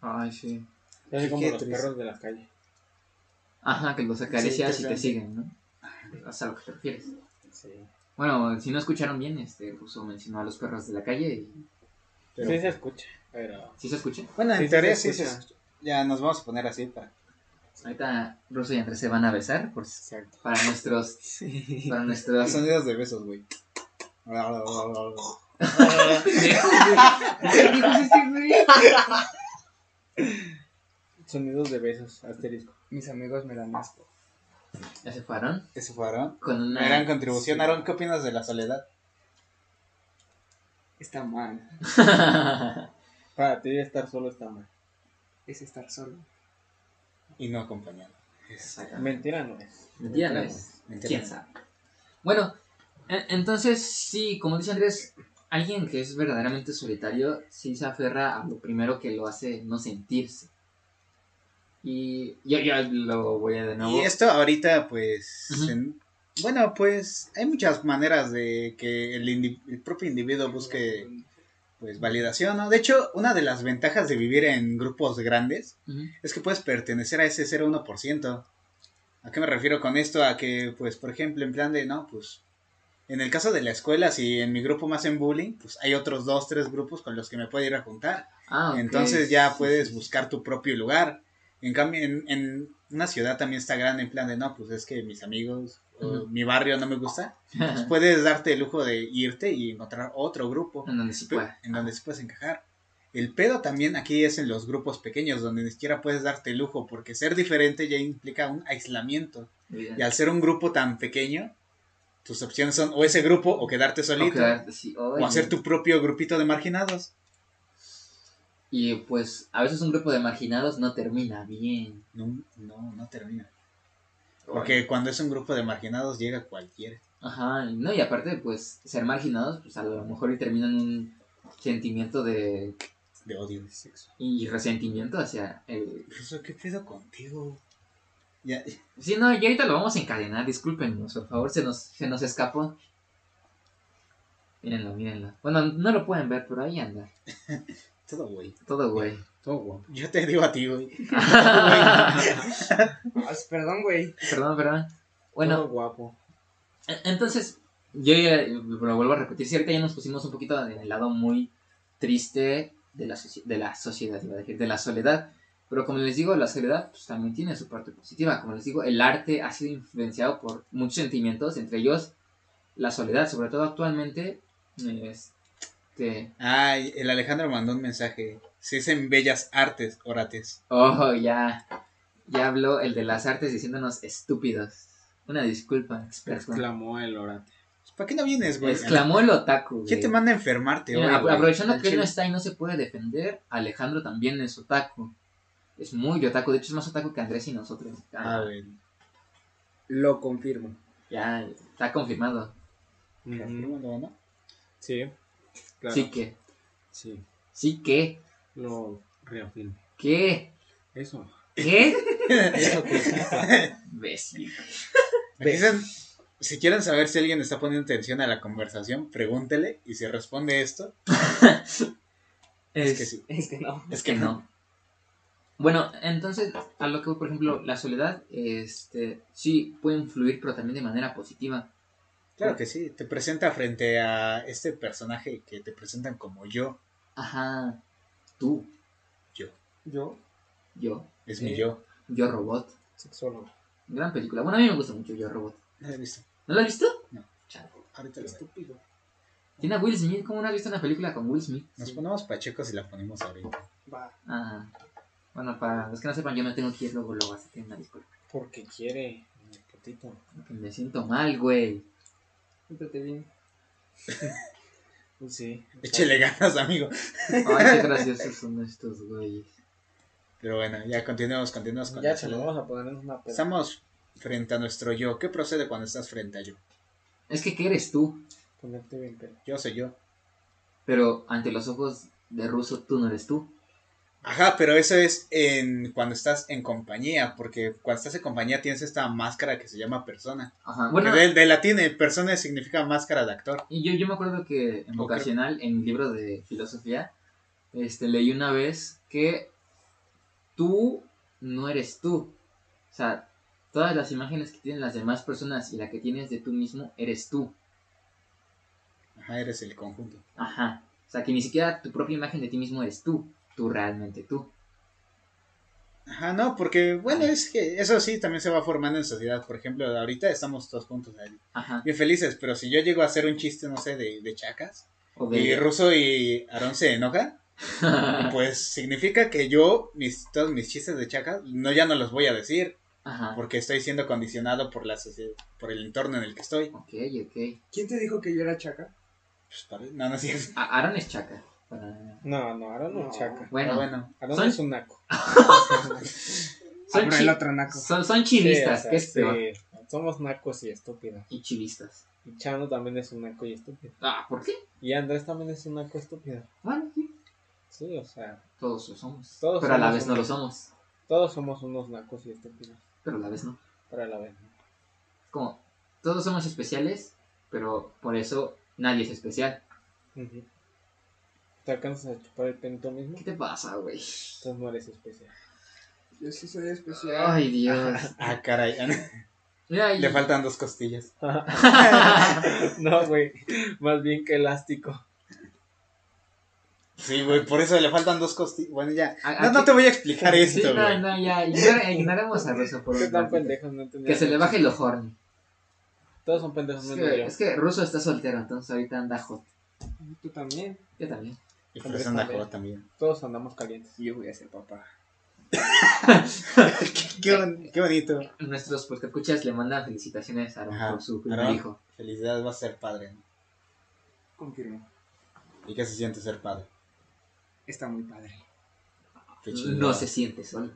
Ay, sí. Es como los triste. perros de la calle. Ajá, que los acaricias Sí, y te siguen, ¿no? Es a lo que te refieres. Sí. Bueno, si no escucharon bien, este Russo mencionó a los perros de la calle y Pero, Sí se escucha, pero... ¿sí se escucha? bueno, en Sí, sí teoría se sí, se- escucha. ya nos vamos a poner así para... Ahorita Russo y Andrés se van a besar por, Exacto. para nuestros Sí. para nuestros sonidos de besos, güey. Sonidos de besos, asterisco. Mis amigos me dan asco. ya se fueron Eso fueron. con una gran contribución. Aaron, ¿qué opinas de la soledad? Está mal. <laughs> Para ti estar solo está mal. Es estar solo. Y no acompañado. Exactamente. Mentira no es. Mentira no es. Mentira. ¿Quién sabe? Bueno, e- entonces sí, como dice Andrés, alguien que es verdaderamente solitario sí se aferra a lo primero que lo hace no sentirse. Y yo, yo lo voy a de nuevo. Y esto ahorita, pues... En- bueno, pues hay muchas maneras de que el, propio individuo busque pues validación, ¿no? De hecho, una de las ventajas de vivir en grupos grandes es que puedes pertenecer a ese 0,1%. ¿A qué me refiero con esto? A que, pues, por ejemplo, en plan de, no, pues, en el caso de la escuela, si en mi grupo me hacen bullying, pues hay otros dos, tres grupos con los que me puedo ir a juntar. Ah, Entonces ya puedes buscar tu propio lugar. En cambio, en, en una ciudad también está grande, en plan de, no, pues es que mis amigos, o mi barrio no me gusta. Pues <laughs> puedes darte el lujo de irte y encontrar otro grupo en donde sí pueda. en donde se puedes encajar. El pedo también aquí es en los grupos pequeños, donde ni siquiera puedes darte el lujo, porque ser diferente ya implica un aislamiento. Y al ser un grupo tan pequeño, tus opciones son o ese grupo o quedarte solito, O quedarte hacer tu propio grupito de marginados. Y pues a veces un grupo de marginados no termina bien. No, no, no termina. Porque cuando es un grupo de marginados llega cualquiera. Ajá, no, y aparte, pues, ser marginados, pues a lo mejor y terminan un sentimiento de De odio. y resentimiento hacia el... Ruso, ¿qué pedo contigo? Ya, Sí, no, y ahorita lo vamos a encadenar, discúlpenos, por favor, se nos, se nos escapó. Mírenlo, mírenlo. Bueno, no lo pueden ver, pero ahí anda. <laughs> todo güey. Todo güey. Todo guapo. Yo te digo a ti, güey. <laughs> Perdón, güey. perdón, perdón. Bueno, Todo guapo. E- Entonces, yo ya lo vuelvo a repetir, si ahorita ya nos pusimos un poquito en el lado muy triste de la, soci- de la sociedad, iba a decir, de la soledad. Pero como les digo, la soledad pues, también tiene su parte positiva. Como les digo, el arte ha sido influenciado por muchos sentimientos, entre ellos la soledad, sobre todo actualmente. Este, Ay, el Alejandro mandó un mensaje. Se dicen bellas artes, orates. oh, ya, ya habló el de las artes diciéndonos estúpidos. Una disculpa, experto. Exclamó el orate. ¿Para qué no vienes, güey? Exclamó el otaku. ¿Quién te güey. manda a enfermarte, Mira, hoy, güey? aprovechando que él no está y no se puede defender, Alejandro también es otaku. Es muy otaku, de hecho es más otaku que Andrés y nosotros. Ah, güey. Lo confirmo. Ya está confirmado. Ujú. Confírmalo, ¿no? Sí. Claro. Sí que, Sí. sí que, Lo reafirmo. ¿qué? Eso. ¿Qué? <laughs> Eso que sí. Imbécil. Si quieren saber si alguien está poniendo atención a la conversación, pregúntele. Y si responde esto, <laughs> es que sí. Es que no. Es que no. Bueno, entonces, a lo que voy, por ejemplo, la soledad, este, sí puede influir, pero también de manera positiva. Claro que sí. Te presenta frente a este personaje que te presentan como yo. Ajá, tú, Yo. Yo, yo, Es mi Sí. yo. yo robot. sexólogo. Gran película. Bueno, a mí me gusta mucho Yo Robot. No lo he visto. ¿No la has visto? No. Chale. Ahorita lo. Estúpido. Tiene a Will Smith. ¿Cómo no has visto una película con Will Smith? Nos ponemos pachecos y la ponemos ahorita. Va, Ah. Bueno, para los que no sepan, yo me tengo que ir luego, luego, así que una disculpa. porque quiere. mi putito. Porque me siento mal, güey. Siéntate bien. Pues sí. <laughs> Échele ganas, amigo. Ay, qué <laughs> graciosos son estos güeyes. Pero bueno, ya continuemos, continuemos con Ya se lo vamos a poner en una peda. Estamos frente a nuestro yo. ¿Qué procede cuando estás frente a yo? Es que, ¿qué eres tú? Ponerte bien pedo. Yo soy yo. Pero ante los ojos de Russo, tú no eres tú. Ajá, pero eso es en cuando estás en compañía, porque cuando estás en compañía tienes esta máscara que se llama persona. Ajá. Bueno, de, de latín, eh, persona significa máscara de actor. y yo, yo me acuerdo que en vocacional, en mi libro de filosofía, este, leí una vez que tú no eres tú. O sea, todas las imágenes que tienen las demás personas y la que tienes de tú mismo, eres tú. Ajá, eres el conjunto. Ajá. O sea, que ni siquiera tu propia imagen de ti mismo eres tú. Tú realmente tú. Ajá, no, porque bueno, es que eso sí también se va formando en sociedad. Por ejemplo, ahorita estamos todos juntos ahí, Ajá. bien felices, pero si yo llego a hacer un chiste, no sé, de, de chacas, O y de... Russo y Aarón se enojan, <laughs> pues significa que yo, mis, todos mis chistes de chacas, no, ya no los voy a decir, Ajá. porque estoy siendo condicionado por la sociedad, por el entorno en el que estoy. Ok, ok. ¿Quién te dijo que yo era chaca? Pues, para- no, no es cierto. A- Aaron es chaca. Para- No, no, ahora no, No. chaca. Bueno, Pero bueno, Son- no es un naco. <laughs> son, Ah, pero chi- el otro naco. son, son chivistas, Sí, o sea, que es peor. sí, Somos nacos y estúpidos. Y chivistas. Y Chano también es un naco y estúpido. Ah, ¿por qué? Y Andrés también es un naco estúpido. Bueno, sí. Sí, o sea, Todos lo somos. Todos pero a la vez no lo somos. todos somos unos nacos y estúpidos. Pero a la vez no. Para la vez. Es como, todos somos especiales, pero por eso nadie es especial. Ujú. ¿Te alcanzas a chupar el pene tú mismo? ¿Qué te pasa, güey? Entonces no eres especial. Yo sí soy especial. Ay, Dios. <laughs> ah, caray, <laughs> Mira, le faltan dos costillas. <laughs> no, güey. Más bien que elástico. Sí, güey, por eso le faltan dos costillas. Bueno, ya. A- No, no te voy a explicar Sí, esto, no, güey. no, ya, ignoremos a Russo por ¿Qué un tan pendejos no? Que se le baje lo horny. Todos son pendejos, Es que, es que Russo está soltero, entonces ahorita anda hot. Tú también. Yo también. Y anda también. joda también. Todos andamos calientes. Yo voy a ser papá. <laughs> qué, bon- qué bonito. Nuestros escuchas le mandan felicitaciones a Aaron Ajá. por su primer hijo. Felicidades, va a ser padre. ¿no? Confirmo. ¿Y qué se siente ser padre? Está muy padre. Qué chingón. No se siente solo.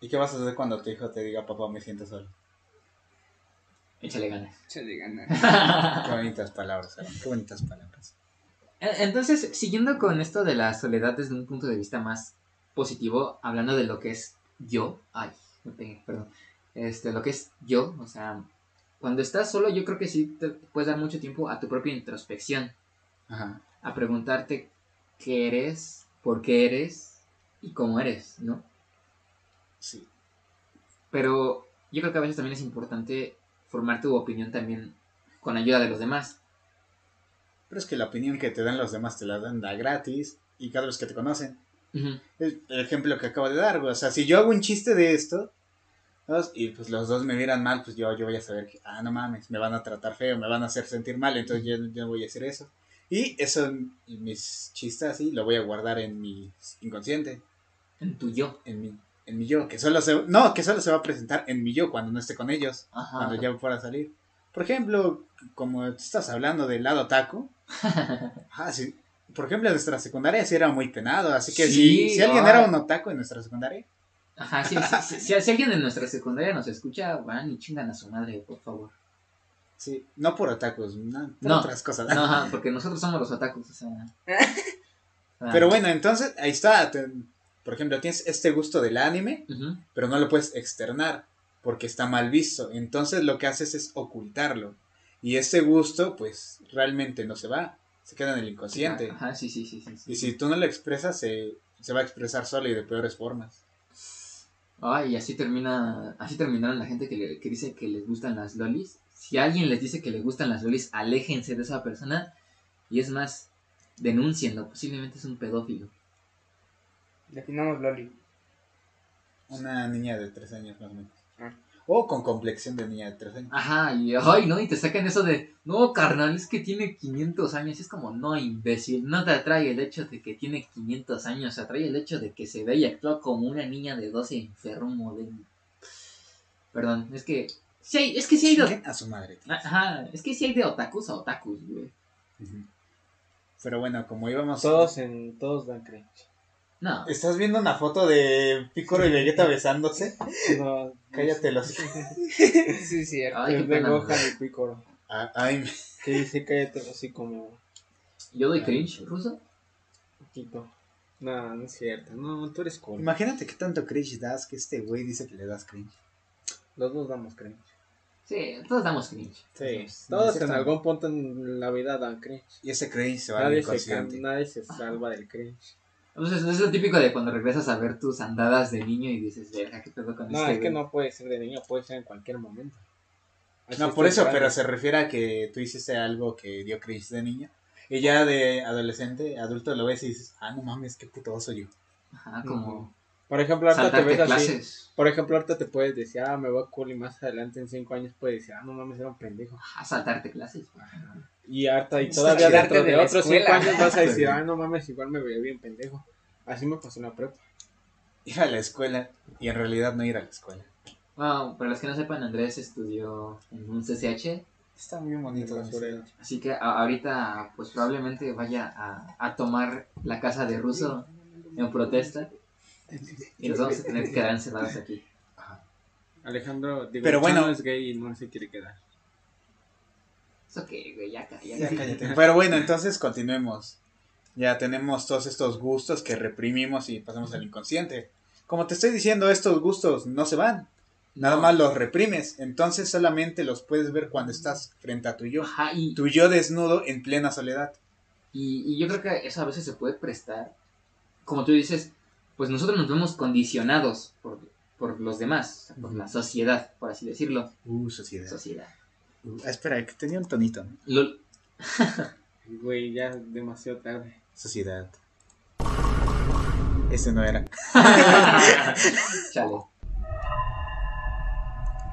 ¿Y qué vas a hacer cuando tu hijo te diga, papá, me siento solo? Échale ganas. Échale ganas. <laughs> Qué bonitas palabras, Aarón, Qué bonitas palabras. E- Entonces, siguiendo con esto de la soledad desde un punto de vista más positivo, hablando de lo que es yo, ay, me pegué, perdón, este, lo que es yo, o sea, cuando estás solo yo creo que sí te puedes dar mucho tiempo a tu propia introspección, Ajá. a preguntarte qué eres, por qué eres y cómo eres, ¿no? Sí. Pero yo creo que a veces también es importante formar tu opinión también con ayuda de los demás. Pero es que la opinión que te dan los demás te la dan da gratis y cada vez que te conocen. Ujú. El, el ejemplo que acabo de dar, güey. O sea, si yo hago un chiste de esto ¿sabes? y pues los dos me vieran mal, pues yo, yo voy a saber que, ah, no mames, me van a tratar feo, me van a hacer sentir mal, entonces yo, no voy a hacer eso. Y eso, mis chistes así, lo voy a guardar en mi inconsciente, En tu yo. en mi, en mi yo, que solo se, no, que solo se va a presentar en mi yo cuando no esté con ellos, Ajá. cuando ya fuera a salir. Por ejemplo, como estás hablando del lado taco, <laughs> ah, sí. Por ejemplo, en nuestra secundaria sí era muy penado, así que Sí, si, si alguien ay. era un otaku en nuestra secundaria, Ajá, sí, sí, si, si alguien de nuestra secundaria nos escucha, van y chingan a su madre, por favor. sí, no por otakus, no, por No, otras cosas. No, ajá, <laughs> porque nosotros somos los otakus, o sea. <laughs> Ah, Pero bueno, entonces ahí está. te- por ejemplo, tienes este gusto del anime, pero no lo puedes externar porque está mal visto. Entonces lo que haces es ocultarlo. Y ese gusto, pues realmente no se va, se queda en el inconsciente. Ajá, sí, sí, sí, sí. sí. Y si tú no lo expresas, se, se va a expresar solo y de peores formas. Ay, y así termina, así terminaron la gente que, le- que dice que les gustan las lolis. Si alguien les dice que les gustan las lolis, aléjense de esa persona. Y es más, denúncienlo, posiblemente es un pedófilo. Definamos Loli. Una niña de tres años más o menos. O con complexión de niña de 3 años. Ajá, y ay, ¿no? Y te sacan eso de, no, carnal, es que tiene 500 años. Es como, no, imbécil, no te atrae el hecho de que tiene 500 años, te atrae el hecho de que se ve y actúa como una niña de 12 enfermo de... Perdón, es que... Sí hay, es que sí hay de... A su madre. Ajá, es que sí hay de otakus a otakus, güey. Pero bueno, como íbamos. Todos en. Todos dan cringe. No, ¿Estás viendo una foto de Picoro y Vegeta besándose? No, Cállate los. <laughs> sí, cierto. Ay, qué es de Gohan y Piccolo. Ah, Ay, Que dice cállate así como. yo doy cringe, ruso. Poquito. No, no es cierto. No, tú eres cool. imagínate qué tanto cringe das que este güey dice que le das cringe. Los dos damos cringe. Sí, todos damos cringe. Sí. Todos en algún punto en la vida dan cringe. Y ese cringe se va Nadie se, nadie se salva del cringe. Entonces, es lo típico de cuando regresas a ver tus andadas de niño y dices, verga, ¿qué pedo con No, este es que güey?". no puede ser de niño, puede ser en cualquier momento. Así No, por eso, pero se refiere a que tú hiciste algo que dio cringe de niño. Y ya de adolescente, adulto lo ves y dices, ah, no mames, qué puto oso yo. Ajá, como. Por ejemplo, ahorita te ves así. clases. Por ejemplo, ahorita te puedes decir, ah, me voy cool y más adelante en 5 años puedes decir, ah, no mames, era un pendejo. Ajá, saltarte clases. Y harta, y todavía dentro de de otros 5 escuela. años vas a decir, <laughs> ah, no mames, igual me veía bien pendejo. Así me pasó en la prepa. Ir a la escuela y en realidad no ir a la escuela. Bueno, para los que no sepan, Andrés estudió en un CCH, Está muy bonito. Así que a- ahorita pues probablemente vaya a, a tomar la casa de Russo en protesta y nos vamos a tener que quedar encerrados aquí. Alejandro, digo, Pero bueno. Chano es gay y no se quiere quedar. Eso que, güey, ya cállate. Ya cállate. <laughs> Pero bueno, entonces continuemos. Ya tenemos todos estos gustos que reprimimos y pasamos al inconsciente. Como te estoy diciendo, estos gustos no se van. Nada No. más los reprimes. Entonces solamente los puedes ver cuando estás frente a tu yo. Ajá, y, Tu yo desnudo en plena soledad. y, y yo creo que eso a veces se puede prestar. Como tú dices, pues nosotros nos vemos condicionados por, por los demás, por la sociedad, por así decirlo. Uh, sociedad. Sociedad. Uh, ah, espera, que tenía un tonito. ¿no? Lo- <laughs> Güey, ya demasiado tarde. Sociedad. Ese no era. <laughs> Chale.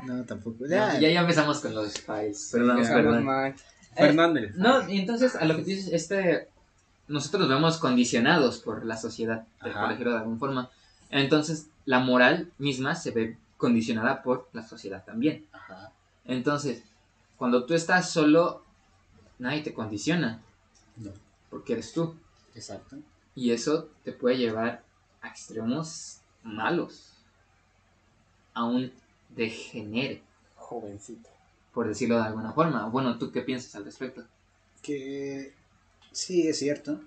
No, tampoco. Ya, Ya, ya empezamos con los files. Perdón, Ya, perdón. Fernan- Fernández. No, y entonces a lo que tú dices, este, nosotros nos vemos condicionados por la sociedad, por decirlo de alguna forma. Entonces la moral misma se ve condicionada por la sociedad también. Ajá. Entonces, cuando tú estás solo, nadie te condiciona, No, porque eres tú. exacto. Y eso te puede llevar a extremos malos, a un degenere, Jovencito. por decirlo de alguna forma. Bueno, ¿tú qué piensas al respecto? Que sí, es cierto.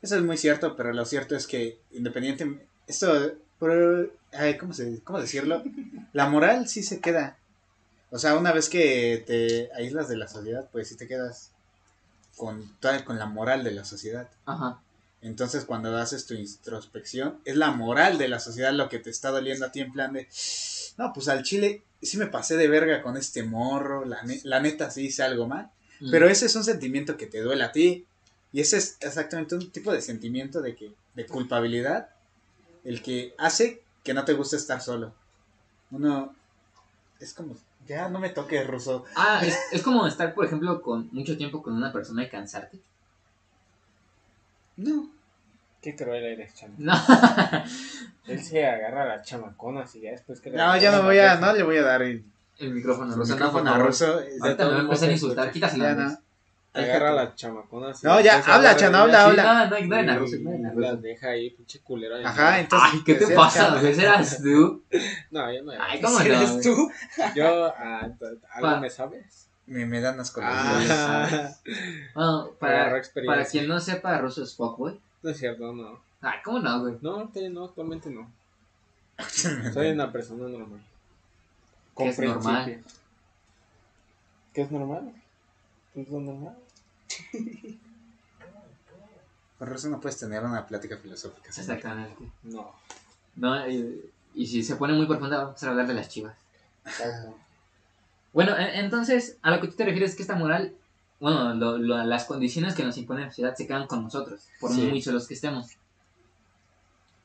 Eso es muy cierto, pero lo cierto es que independientemente... Esto, ay, ¿cómo, se, ¿cómo decirlo? La moral sí se queda. O sea, una vez que te aíslas de la sociedad, pues sí te quedas con, con la moral de la sociedad. Ajá. Entonces, cuando haces tu introspección, es la moral de la sociedad lo que te está doliendo a ti en plan de, no, pues al chile sí me pasé de verga con este morro, la, ne- la neta sí hice algo mal. Mm. Pero ese es un sentimiento que te duele a ti. Y ese es exactamente un tipo de sentimiento de que de culpabilidad el que hace que no te guste estar solo. Uno es como ya no me toques ruso. Ah, es, es como estar, por ejemplo, con mucho tiempo con una persona y cansarte. No. Qué cruel eres, chamo. No. <laughs> Él se agarra a las chamaconas y ya después que... No, ya no voy a no le voy a dar el, El micrófono, el no, por micrófono favor. ruso. Ahorita me va a empezar a insultar, escucha. quítasela. Ya no. Agarra a chamaconas. y No, ya, habla, y habla, habla. No, no, y Rosa. las deja ahí, pinche culero. ahí. Ajá, entonces Ay, ¿qué te pasa? ¿Ese eras tú? No, yo no. Ay, ¿cómo no? ¿Eres güey? tú? Yo, ah, ¿algo me sabes? Me, me dan asco Ah. Bueno, para, para quien no sepa, Rosa es fuckboy. no es cierto, no. Ay, ¿cómo no, güey? No, no, actualmente no. Soy una persona normal. ¿Qué es normal? ¿Qué es normal? ¿Qué es lo normal? <laughs> Con ruso no puedes tener una plática filosófica. señor. Exactamente. No. No, y, y si se pone muy profunda, vamos a hablar de las chivas. Exacto. Bueno, e- entonces, a lo que tú te refieres es que esta moral, bueno, lo- lo- las condiciones que nos impone la sociedad se quedan con nosotros, por Sí. muy solos que estemos.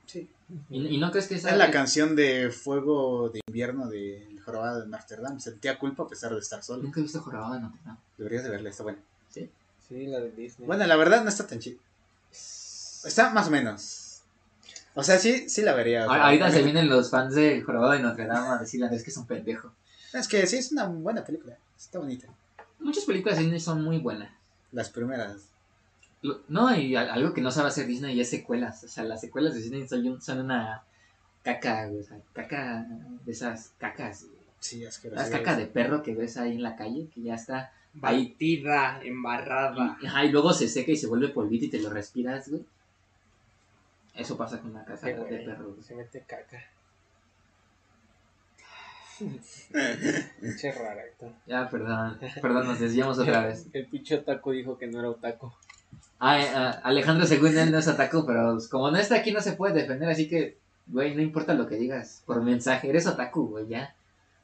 Sí. ¿Y, y no crees que esa... Es la canción de Fuego de Invierno de Jorobado de Notre Dame. Sentía culpa a pesar de estar solo. Nunca he visto Jorobado de Notre Dame. Deberías de verla, está buena. Sí, la de Disney. Bueno, la verdad no está tan chido. Está más o menos. O sea, sí, sí la vería. o sea, Ah, Ahorita se vienen los fans de Jorobado de Notre Dame a decirle Andrés que es un pendejo. Es que sí, es una buena película. Está bonita. Muchas películas de Disney son muy buenas. Las primeras. Lo- No, y a- algo que no sabe hacer Disney es secuelas. O sea, las secuelas de Disney son, un- son una caca, güey, o sea, caca de esas cacas. Sí, Las cacas de perro que ves ahí en la calle, que ya está. Batida, embarrada. Y, ajá, y luego se seca y se vuelve polvito y te lo respiras, güey. Eso pasa con la caca Sí, de güey, perro. güey. Se mete caca. <laughs> Pinche rara. esto. Ya, perdón, perdón, nos desviamos otra vez. El pinche otaku dijo que no era otaku. Ah, eh, ah, Alejandro, según él, no es otaku, pero pues, como no está aquí, no se puede defender, así que, güey, no importa lo que digas por mensaje, eres otaku, güey, ya.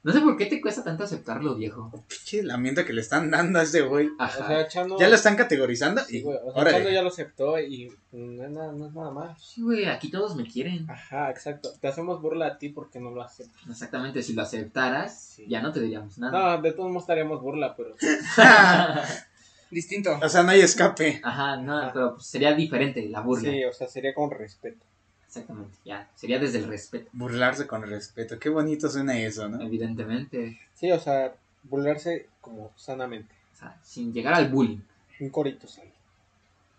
No sé por qué te cuesta tanto aceptarlo, viejo. Pinche lamento que le están dando a ese güey. O Ajá. sea, Chano. Ya lo están categorizando Sí, y. güey. O sea. Chano ya lo aceptó y no es nada, no es nada más. Sí, güey, aquí todos me quieren. Ajá, exacto. Te hacemos burla a ti porque no lo aceptas. Exactamente, si lo aceptaras, Sí. ya no te diríamos nada. No, de todos modos estaríamos burla, pero. <laughs> Distinto. o sea, no hay escape. Ajá, no, pero pues, sería diferente la burla. Sí, o sea, sería con respeto. Exactamente, ya. Sería desde el respeto, Burlarse con respeto. Qué bonito suena eso, ¿no? evidentemente. Sí, o sea, burlarse como sanamente. O sea, sin llegar al bullying. Un corito sano.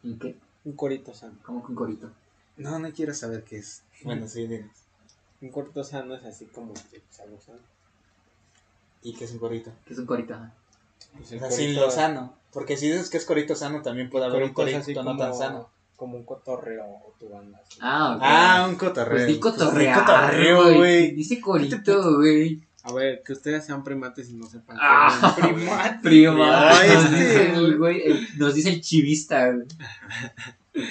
¿En qué? Un corito sano. Como que un corito. No, no quiero saber qué es. Bueno, sí, dinos. Un corito sano es así como que algo sano. ¿Y qué es un corito? ¿Qué es un corito? Pues O sea, sin lo sano. Porque si dices que es corito sano, también puede haber un corito no como, tan sano. Como un cotorreo o tu banda. así. Ah, ok. Ah, un cotorreo. Pues di Pues cotorreo, güey. Dice corito, güey. A ver, que ustedes sean primates y no sepan. qué Ah. es. <laughs> Primate. Prima. Ay, nos, este, dice el, güey. güey, el- nos dice el chivista, güey.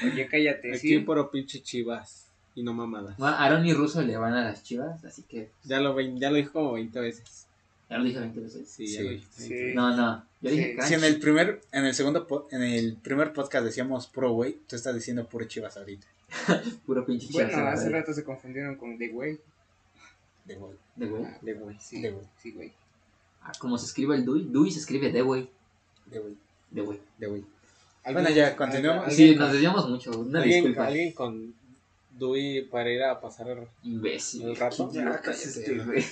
Oye, cállate, Aquí sí. puro pinche chivas y no mamadas. Bueno, Aaron y Russo le van a las chivas, así que Ya lo, ya lo dijo como 20 veces. Ya lo dije 20 veces. Sí, ya Sí, lo dijiste. sí. 20 veces. No, no, yo dije Sí, crunch. Si en el primer, en el segundo, en el primer podcast decíamos puro güey, tú estás diciendo puro chivas ahorita. <laughs> Puro pinche chivas. Bueno, hace rato se confundieron con The Way. De güey. De güey. De güey. Sí, De güey. sí, güey. Ah, como se escribe el Dui, Dui se escribe de güey. De güey. De güey. De güey. ¿Alguien- Bueno, ya, continuamos. Sí, con- nos desviamos mucho, una ¿Alguien, disculpa. alguien con Dewey para ir a pasar el, Imbécil. el rato, Qué idiota es este, güey.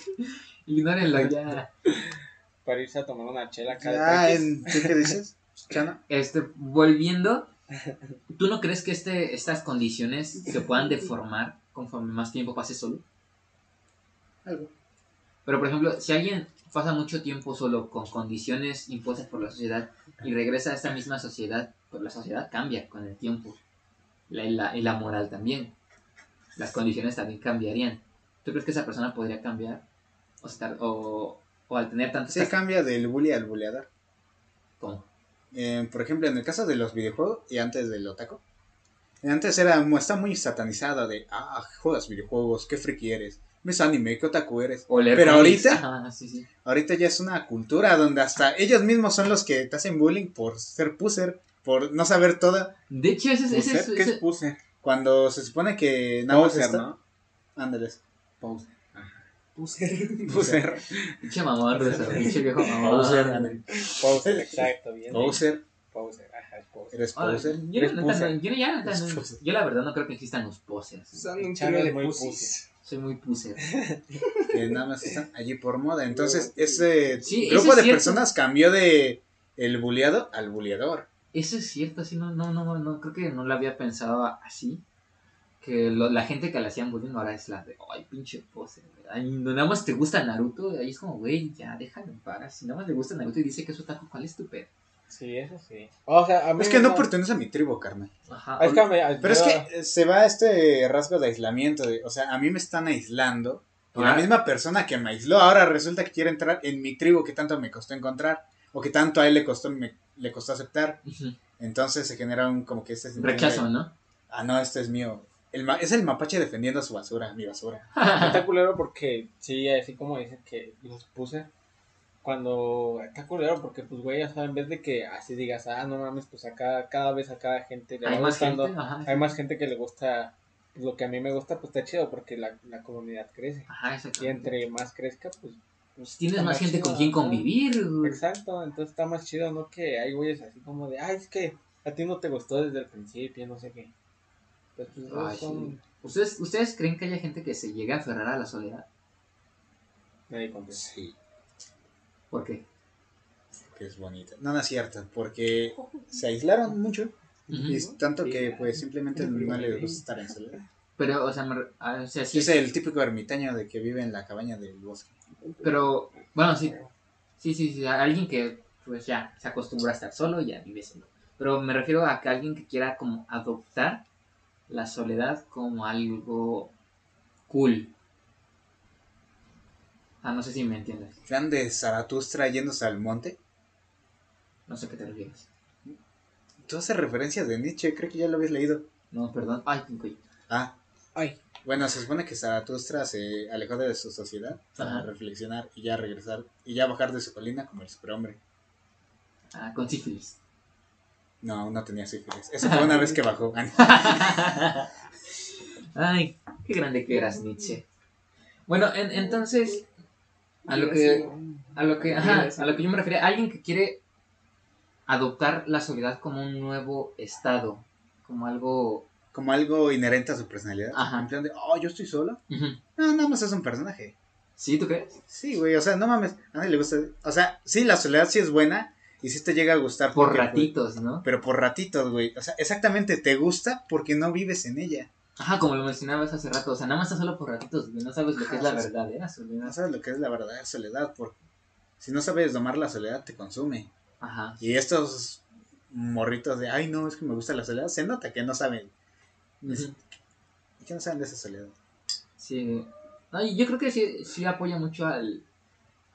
Ignórenlo ya. <laughs> para irse a tomar una chela Ya, cada en- ¿qué, qué dices? Chana. Este, volviendo, ¿tú no crees que este, estas condiciones se puedan deformar conforme más tiempo pase solo? Algo. Pero, por ejemplo, si alguien pasa mucho tiempo solo con condiciones impuestas por la sociedad y regresa a esta misma sociedad, pues la sociedad cambia con el tiempo. La- y, la, y la moral también. Las condiciones también cambiarían. ¿Tú crees que esa persona podría cambiar? O, estar, o, o al tener tantas... Se cambia del bully al buleador. ¿Cómo? Eh, por ejemplo, en el caso de los videojuegos y antes del otaku. Antes era, está muy satanizada de, ah, juegas videojuegos, qué friki eres. Ves anime, qué otaku eres. O Pero ahorita- Ajá, sí, sí. Ahorita ya es una cultura donde hasta ellos mismos son los que te hacen bullying por ser puser, por no saber todo. De hecho, ese es... Ese, Puser, es- ¿Qué ese- es puse? Cuando se supone que nada más Poser, está- ¿no? Ándales. Poser. Puser. <laughs> Pinche mamón, pinche viejo mamón. Poser. Poser, exacto, bien. Poser. Poser, ajá, es poser. Eres poser. yo, Eres no, poser. yo, no- ya no- Eres no- poser. yo la verdad no creo que existan los poses. Son un es de muy. Soy muy puser. que nada más están allí por moda. Entonces, ese Sí, grupo de personas cambió de el bulleado al bulleador. Eso es cierto, sí, no, no, no, no, creo que no lo había pensado así. Que lo- la gente que le hacían bullying ahora es la de, ay, pinche pose. Ay, no, nada más te gusta Naruto, ahí es como, güey, ya déjalo en paz. Si nada más le gusta Naruto y dice que es otaku, ¿cuál es tu pedo? Sí, eso sí. O sea, a mí Es que no pertenece a mi tribu, carnal. Ajá. Es que Pero es que eh, se va este rasgo de aislamiento. de- o sea, a mí me están aislando. Y la misma persona que me aisló ahora resulta que quiere entrar en mi tribu que tanto me costó encontrar. O que tanto a él le costó, me- le costó aceptar. Entonces se genera un como que este Rechazo, de, ¿no? Ah, no, este es mío. El ma- es el mapache defendiendo su basura, mi basura. <laughs> Está culero porque, sí, así como dicen que los puse. Cuando está culero porque, pues, güey, o sea, en vez de que así digas, ah, no mames, pues acá, cada vez a cada gente le va Hay más gustando. gente, ajá. Hay más gente que le gusta lo que a mí me gusta, pues está chido porque la, la comunidad crece. Ajá, exacto. Y entre más crezca, pues Pues tienes Está más más gente chido, con quien convivir. güey. Exacto, entonces está más chido, ¿no? Que hay güeyes así como de, ay, es que a ti no te gustó desde el principio, no sé qué. Pues, pues esos Ay, son... sí. ¿Ustedes, ¿Ustedes creen que haya gente que se llegue a aferrar a la soledad? Nadie contesta. Sí, ¿Por qué? que es bonita. No, no es cierto, porque <laughs> se aislaron mucho. Y es tanto que pues simplemente no les gusta estar en soledad. Pero, o sea, me ah, o sea, sí, Es el típico ermitaño de que vive en la cabaña del bosque. Pero, bueno, sí, sí, sí, sí, a alguien que, pues ya, se acostumbra a estar solo y ya vive solo. Pero me refiero a que alguien que quiera como adoptar la soledad como algo cool. Ah, no sé si me entiendes. Plan de Zaratustra yéndose al monte. No sé a qué te refieres. Tú haces referencias de Nietzsche, creo que ya lo habías leído. No, perdón. Ay, qué cuello. Ah, Ay, bueno, se supone que Zaratustra se alejó de su sociedad para Ajá. reflexionar y ya regresar y ya bajar de su colina como el superhombre. Ah, con sífilis. No, no tenía sífilis. Eso fue una vez que bajó. <laughs> Ay, qué grande que eras, Nietzsche. Bueno, en- entonces, a lo que, a lo que, ajá, a lo que yo me refería, alguien que quiere adoptar la soledad como un nuevo estado, como algo, Como algo inherente a su personalidad. Ajá. En plan de, oh, yo estoy solo. Ujú. No, nada más es un personaje. ¿sí, tú crees? Sí, güey, o sea, no mames, a nadie le gusta. O sea, sí, la soledad sí es buena y sí te llega a gustar. Por porque, ratitos, ¿no? pero por ratitos, güey. O sea, exactamente, te gusta porque no vives en ella. Ajá, como lo mencionabas hace rato, o sea, nada más está solo por ratitos, güey, no sabes lo que es la verdadera No soledad. sabes lo que es la verdadera soledad, porque si no sabes domar la soledad, te consume. Ajá. Y estos morritos de, ay, no, es que me gusta la soledad, se nota que no saben. Que no saben de esa soledad. Sí. No, y yo creo que sí, sí apoya mucho al,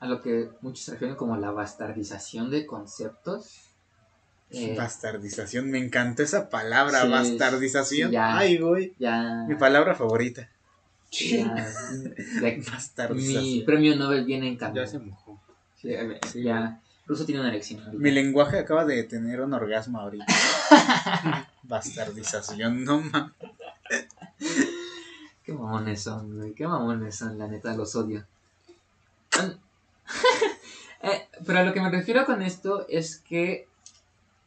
a lo que muchos se refieren como la bastardización de conceptos. Eh, Bastardización, me encantó esa palabra, Sí, bastardización. sí, ya. Ay, güey, ya, mi palabra favorita. ya, de- mi Bastardización. premio Nobel viene en ya camino. se mojó. Sí, Sí, ya. Ruso tiene una ahorita. Mi lenguaje acaba de tener un orgasmo ahorita. <laughs> Bastardización, no mames. Qué mamones son, güey. Qué mamones son, la neta, los odio. An- <laughs> Eh, pero a lo que me refiero con esto es que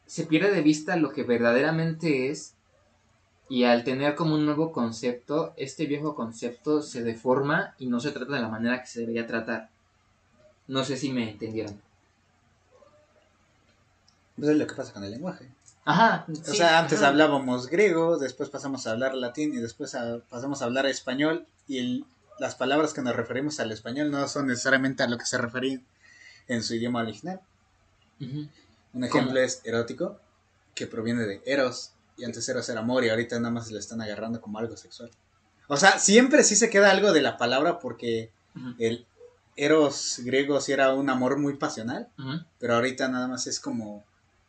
se pierde de vista lo que verdaderamente es y al tener como un nuevo concepto, este viejo concepto se deforma y no se trata de la manera que se debería tratar. No sé si me entendieron. Pues es lo que pasa con el lenguaje. Ajá. O sea, antes hablábamos griego, después pasamos a hablar latín y después a- pasamos a hablar español y el- las palabras que nos referimos al español no son necesariamente a lo que se referían en su idioma original. Un ¿Cómo? ejemplo es erótico, que proviene de eros, y antes eros era amor y ahorita nada más le están agarrando como algo sexual. O sea, siempre sí se queda algo de la palabra porque el eros griego sí era un amor muy pasional, pero ahorita nada más es como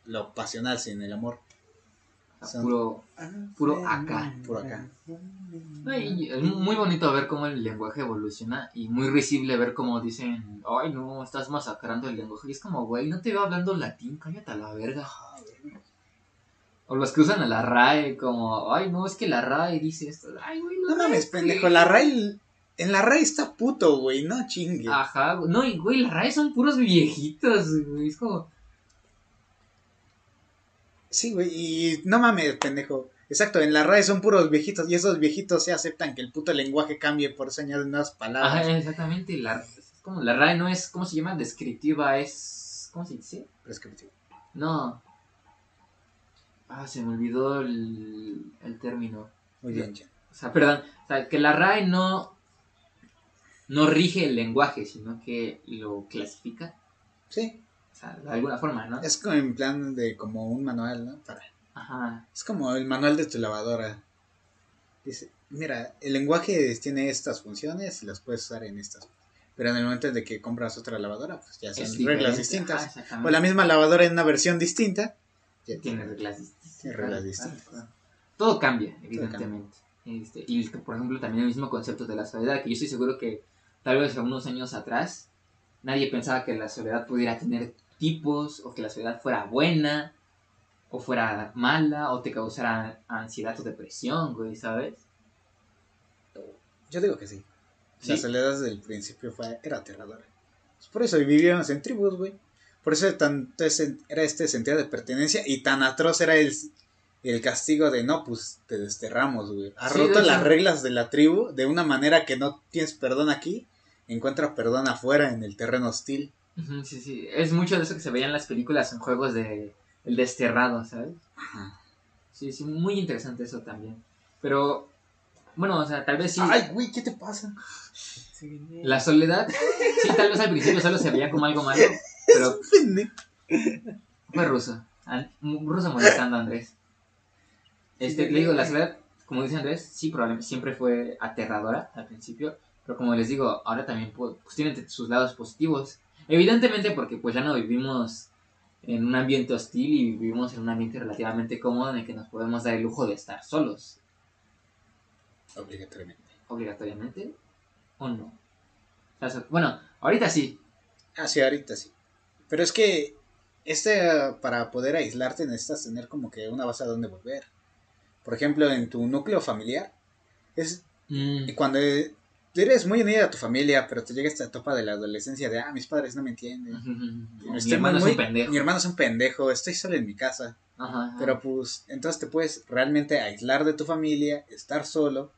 lo pasional sin el amor. Son- Puro, puro acá. Puro acá. No, y es muy bonito ver cómo el lenguaje evoluciona y muy risible ver cómo dicen, ay no, estás masacrando el lenguaje. Y es como, güey, no te veo hablando latín, cállate a la verga. O los que usan a la RAE como, ay no, es que la RAE dice esto. Ay, güey, la No RAE mames, es pendejo, que-". la RAI, en la RAI está puto, güey, no chingue. Ajá, güey. no, y güey, la RAE son puros viejitos, güey. Es como, Sí, güey, y no mames, pendejo. Exacto, en la RAI son puros viejitos y esos viejitos se aceptan que el puto lenguaje cambie por eso añaden nuevas palabras. ajá, exactamente. La, como, la RAE no es, ¿cómo se llama? Descriptiva, es, ¿cómo se dice? Prescriptivo. No. Ah, se me olvidó el, el término. Muy bien, ya. O sea, perdón. O sea, que la RAE no, no rige el lenguaje, sino que lo clasifica. Sí, sea, de alguna forma, ¿no? es como en plan de como un manual, ¿no? Para, Ajá. es como el manual de tu lavadora. Dice, mira, el lenguaje tiene estas funciones y las puedes usar en estas. Pero en el momento de que compras otra lavadora, pues ya son reglas distintas. Ajá, exactamente. O la misma lavadora en una versión distinta. ya Tiene reglas distintas. Tiene reglas Claro, distintas. claro, claro. Todo cambia, evidentemente. Este, y por ejemplo también el mismo concepto de la soledad, que yo estoy seguro que tal vez a unos años atrás nadie pensaba que la soledad pudiera tener tipos, o que la soledad fuera buena, o fuera mala, o te causara ansiedad o depresión, güey, ¿sabes? Yo digo que sí. ¿Sí? La soledad desde el principio fue, era aterradora. Por eso vivíamos en tribus, güey. Por eso tanto ese- era este sentido de pertenencia y tan atroz era el, el castigo de no, pues te desterramos, güey. Has Sí, roto hecho- las reglas de la tribu de una manera que no tienes perdón aquí, encuentra perdón afuera en el terreno hostil. Sí, sí. Es mucho de eso que se veía en las películas en juegos de El Desterrado, ¿sabes? Ajá. Sí, sí, muy interesante eso también. Pero, bueno, o sea, tal vez sí. Ay, güey, ¿qué te pasa? La soledad, sí, tal vez al principio solo se veía como algo malo, pero fue ruso. Ruso molestando a Andrés. Este, le digo, la soledad, como dice Andrés, sí, probablemente siempre fue aterradora al principio, pero como les digo, ahora también pu- pues, tiene sus lados positivos. Evidentemente porque pues ya no vivimos en un ambiente hostil y vivimos en un ambiente relativamente cómodo en el que nos podemos dar el lujo de estar solos, Obligatoriamente. obligatoriamente, o no. O sea, bueno, ahorita sí, Ah, sí, ahorita sí. Pero es que este, para poder aislarte necesitas tener como que una base a donde volver. Por ejemplo, en tu núcleo familiar, es Mm, y cuando eres muy unida a tu familia, pero te llega esta etapa de la adolescencia de, ah, mis padres no me entienden. Mi hermano es un pendejo. Mi hermano es un pendejo, estoy solo en mi casa. Ajá, ajá. Pero pues, entonces te puedes realmente aislar de tu familia, estar solo.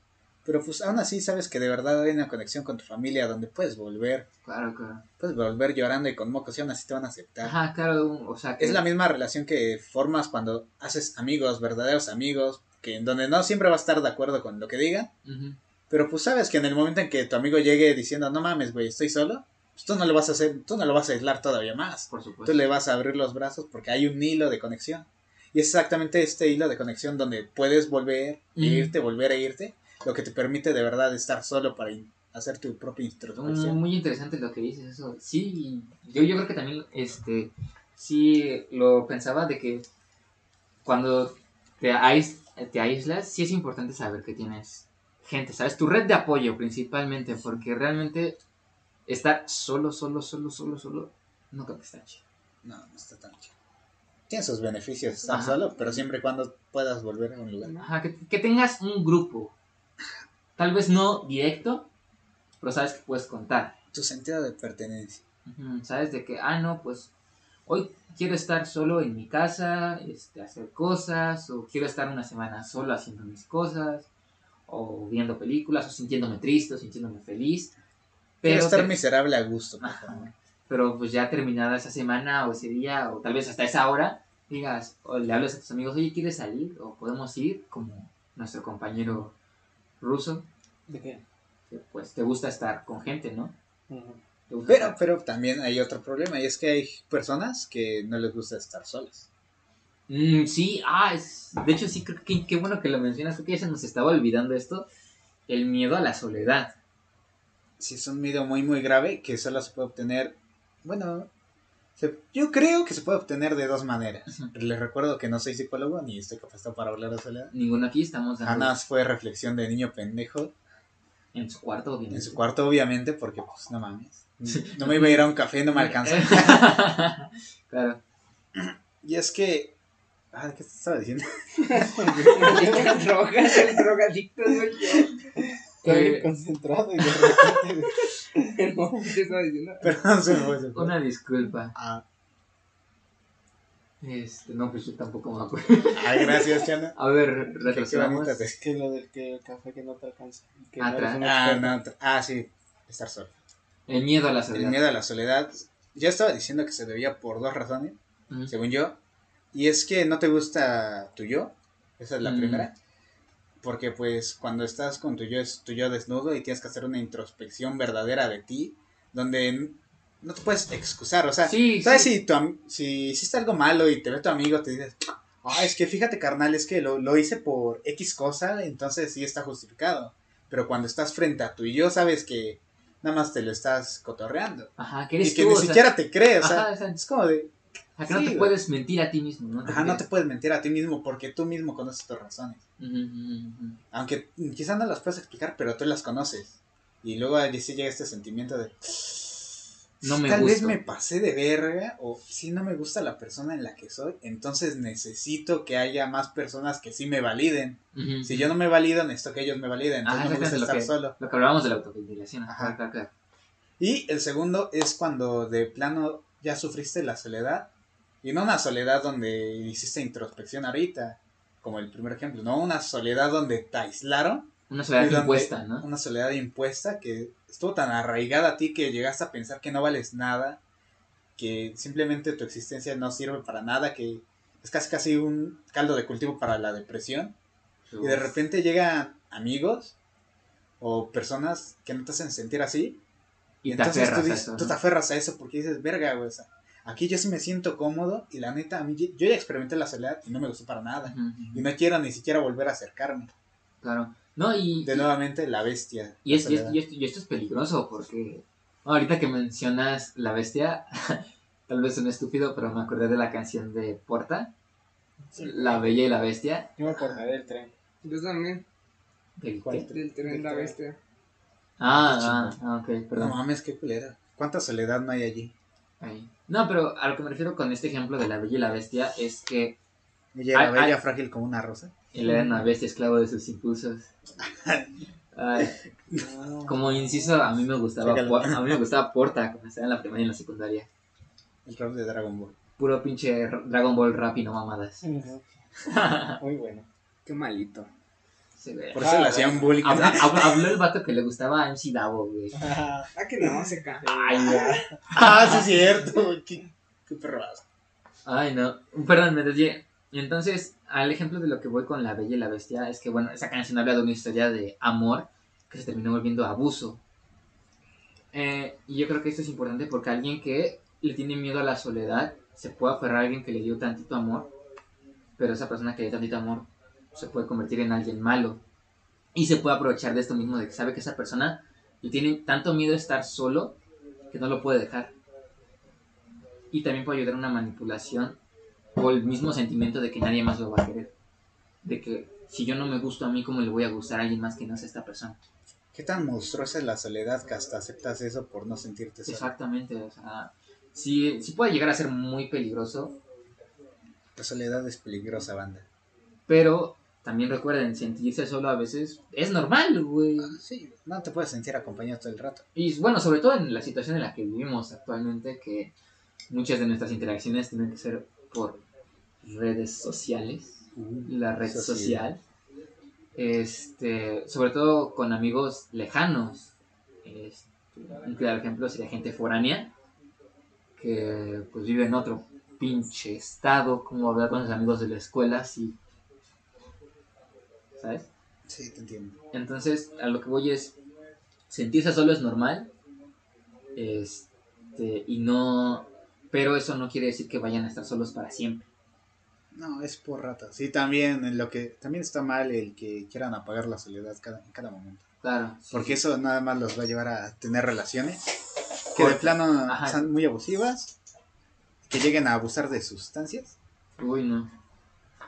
Pero pues aún así sabes que de verdad hay una conexión con tu familia donde puedes volver. Claro, claro. Puedes volver llorando y con mocos y aún así te van a aceptar. Ajá, claro, o sea, que... Es la misma relación que formas cuando haces amigos, verdaderos amigos, que en donde no siempre vas a estar de acuerdo con lo que digan, Ujú. Pero pues sabes que en el momento en que tu amigo llegue diciendo, no mames, güey, estoy solo, pues tú no lo vas a hacer, tú no lo vas a aislar todavía más. Por supuesto. Tú le vas a abrir los brazos porque hay un hilo de conexión. Y es exactamente este hilo de conexión donde puedes volver, e Mm. irte, volver a irte, lo que te permite de verdad estar solo para hacer tu propia Mm, introspección. Muy interesante lo que dices, eso. Sí, yo, yo creo que también, este, sí lo pensaba de que cuando te, ais- te aíslas, sí es importante saber que tienes gente, ¿sabes? Tu red de apoyo principalmente, porque realmente estar solo, solo, solo, solo, solo, no creo que está chido. No, no está tan chido. Tiene sus beneficios estar Ajá. solo, pero siempre y cuando puedas volver a un lugar. Ajá, que, que tengas un grupo, tal vez no directo, pero sabes que puedes contar. Tu sentido de pertenencia. ¿Sabes? De que, ah, no, pues hoy quiero estar solo en mi casa, este, hacer cosas, o quiero estar una semana solo haciendo mis cosas, o viendo películas, o sintiéndome triste, o sintiéndome feliz. Quiero Pero, estar te- miserable a gusto, por Ajá. favor. pero pues ya terminada esa semana o ese día, o tal vez hasta esa hora, digas, o le hablas a tus amigos, oye, ¿quieres salir? O podemos ir, como nuestro compañero ruso, ¿De qué? que pues te gusta estar con gente, ¿no? Pero, estar- pero también hay otro problema, y es que hay personas que no les gusta estar solas. Mm, sí, ah, es, de hecho sí, creo que qué bueno que lo mencionas, creo que ya se nos estaba olvidando esto, el miedo a la soledad. Si es un miedo muy, muy grave que solo se puede obtener, bueno, se- yo creo que se puede obtener de dos maneras. Les recuerdo que no soy psicólogo ni estoy capacitado para hablar de soledad. Ninguno aquí estamos Ana fue reflexión de niño pendejo en su cuarto, en obviamente. su cuarto, obviamente, porque pues no mames. No me iba a ir a un café, no me alcanza. <laughs> claro. Y es que. Ah, ¿qué te estaba diciendo? <laughs> Drogas, el drogadicto soy yo. Estoy Eh, concentrado y de repente. <laughs> No, ¿qué estaba diciendo? Perdón, se me fue, se fue. Una disculpa. Ah, Este, no, pues yo tampoco me acuerdo. ah, gracias, Chana. A ver, retrocedamos. Es que lo del que el café que no te alcanza. Que Ah, no Ah, no, ah, sí, estar solo. El miedo a la El soledad. miedo a la soledad. Ya estaba diciendo que se debía por dos razones, según yo. Y es que no te gusta tu yo. Esa es la Mm. primera. Porque pues cuando estás con tu yo es tu yo desnudo y tienes que hacer una introspección verdadera de ti, donde no te puedes excusar, o sea, Sí, ¿sabes sí. si tu si hiciste algo malo y te ve tu amigo te dices, "Ah, es que fíjate carnal, es que lo, lo hice por X cosa, entonces sí está justificado." Pero cuando estás frente a tu yo sabes que nada más te lo estás cotorreando Ajá, que eres y que tú, ni sea, siquiera te crees, o sea, Ajá, o sea, es como de, que no te güey. puedes mentir a ti mismo, ¿no? ajá, no te puedes mentir a ti mismo porque tú mismo conoces tus razones. Ujú, ujú, ujú. Aunque quizás no las puedes explicar, pero tú las conoces. Y luego allí sí llega este sentimiento de... No me Tal vez me pasé de verga o si no me gusta la persona en la que soy, entonces necesito que haya más personas que sí me validen. Si yo no me valido, necesito que ellos me validen. Entonces Ajá, no me gusta estar lo solo. Lo que hablábamos de la autoventilación. Ajá, claro, claro. Y el segundo es cuando de plano ya sufriste la soledad. Y no una soledad donde hiciste introspección ahorita, como el primer ejemplo, no una soledad donde te aislaron. Una soledad impuesta, ¿no? Una soledad impuesta que estuvo tan arraigada a ti que llegaste a pensar que no vales nada, que simplemente tu existencia no sirve para nada, que es casi casi un caldo de cultivo para la depresión. Y de repente llegan amigos o personas que no te hacen sentir así. Y te entonces aferras tú, a dices- eso, tú ¿no? te aferras a eso porque dices, verga, güey. o sea, aquí yo sí me siento cómodo y la neta, a mí, yo ya experimenté la soledad y no me gustó para nada. Y no quiero ni siquiera volver a acercarme. Claro. No, y, De nuevamente, la bestia. y, la es- y es- soledad. y esto, y esto es peligroso porque ahorita que mencionas la bestia, <laughs> tal vez un estúpido, pero me acordé de la canción de Porta, La Bella y la Bestia. Yo me acordaré del tren. Yo también, ¿Del ¿Cuál? qué? del tren la bestia. Ah, ah, ah, ok, No perdón. mames, qué culera. ¿Cuánta soledad no hay allí? Ahí. No, pero a lo que me refiero con este ejemplo de La Bella y la Bestia es que Ella era Ay, bella, ay. frágil como una rosa. él era una bestia esclavo de sus impulsos. Ay, <laughs> como inciso, a mí me gustaba a mí me gustaba Porta cuando estaba en la primaria y en la secundaria. El rap de Dragon Ball. Puro pinche Dragon Ball rap y no mamadas. Muy bueno. Qué malito. Por eso le hacían bullying. <laughs> Habla- Habló el vato que le gustaba a MC Davo, güey. Ah, que no, se cae. Ay, no. ah, sí es cierto. güey, Qué, qué perrazo. Ay, no. Perdón, me desvié. Y entonces, al ejemplo de lo que voy con La Bella y la Bestia, es que, bueno, esa canción habla de una historia de amor que se terminó volviendo abuso. Eh, y yo creo que esto es importante porque alguien que le tiene miedo a la soledad se puede aferrar a alguien que le dio tantito amor, pero esa persona que le dio tantito amor se puede convertir en alguien malo. Y se puede aprovechar de esto mismo, de que sabe que esa persona le tiene tanto miedo a estar solo que no lo puede dejar. Y también puede ayudar a una manipulación o el mismo sentimiento de que nadie más lo va a querer. De que si yo no me gusto a mí, ¿cómo le voy a gustar a alguien más que no sea esta persona? Qué tan monstruosa es la soledad que hasta aceptas eso por no sentirte solo. Exactamente, o sea, sí, sí puede llegar a ser muy peligroso, La soledad es peligrosa, banda. pero también recuerden, sentirse solo a veces es normal, güey. Ah, Sí, no te puedes sentir acompañado todo el rato. Y bueno, sobre todo en la situación en la que vivimos actualmente, que muchas de nuestras interacciones tienen que ser por redes sociales. la red social. Este, sobre todo con amigos lejanos. Este, un claro ejemplo sería gente foránea que pues vive en otro pinche estado, como hablar con sus amigos de la escuela, sí. ¿Sabes? Sí, te entiendo. Entonces, a lo que voy es sentirse solo es normal. Este, y no pero eso no quiere decir que vayan a estar solos para siempre. No, es por rato. Sí, también en lo que también está mal el que quieran apagar la soledad cada, en cada momento. Claro. sí, Porque sí. eso nada más los va a llevar a tener relaciones que de plano Ajá. son muy abusivas, que lleguen a abusar de sustancias, Uy, no.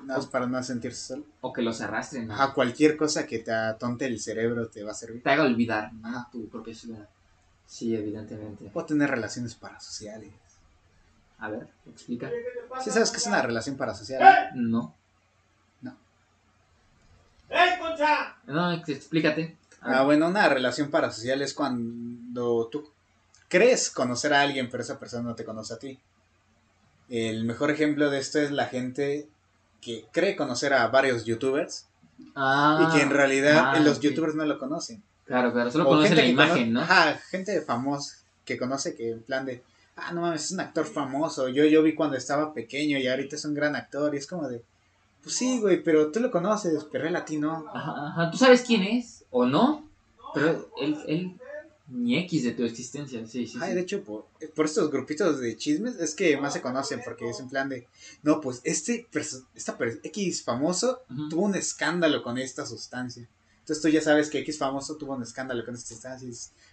Nada más para no sentirse solo. O que los arrastren. ¿no? Ajá, cualquier cosa que te atonte el cerebro te va a servir. te haga olvidar ¿no? Ajá. tu propia ciudad. Sí, evidentemente. O tener relaciones parasociales. A ver, explica. ¿Sí sabes qué es una relación parasocial? No. No. No, ex- explícate. A Ah, ver. bueno, una relación parasocial es cuando tú crees conocer a alguien, pero esa persona no te conoce a ti. El mejor ejemplo de esto es la gente que cree conocer a varios youtubers Ah, y que en realidad ah, los youtubers no lo conocen. Claro, claro. Solo O conocen la imagen, ¿no? Ajá, gente famosa que conoce que en plan de, ah, no mames, es un actor famoso. Yo, yo vi cuando estaba pequeño y ahorita es un gran actor. Y es como de, pues sí, güey, pero tú lo conoces, pero él a ti no. Ajá, ajá. ¿Tú sabes quién es? ¿O no? Pero él, él ni X de tu existencia. Sí, sí. Ay, sí. de hecho, por, por estos grupitos de chismes es que más se conocen porque es en plan de, no, pues este esta X famoso tuvo un escándalo con esta sustancia. Entonces tú ya sabes que X famoso tuvo un escándalo con esta sustancia y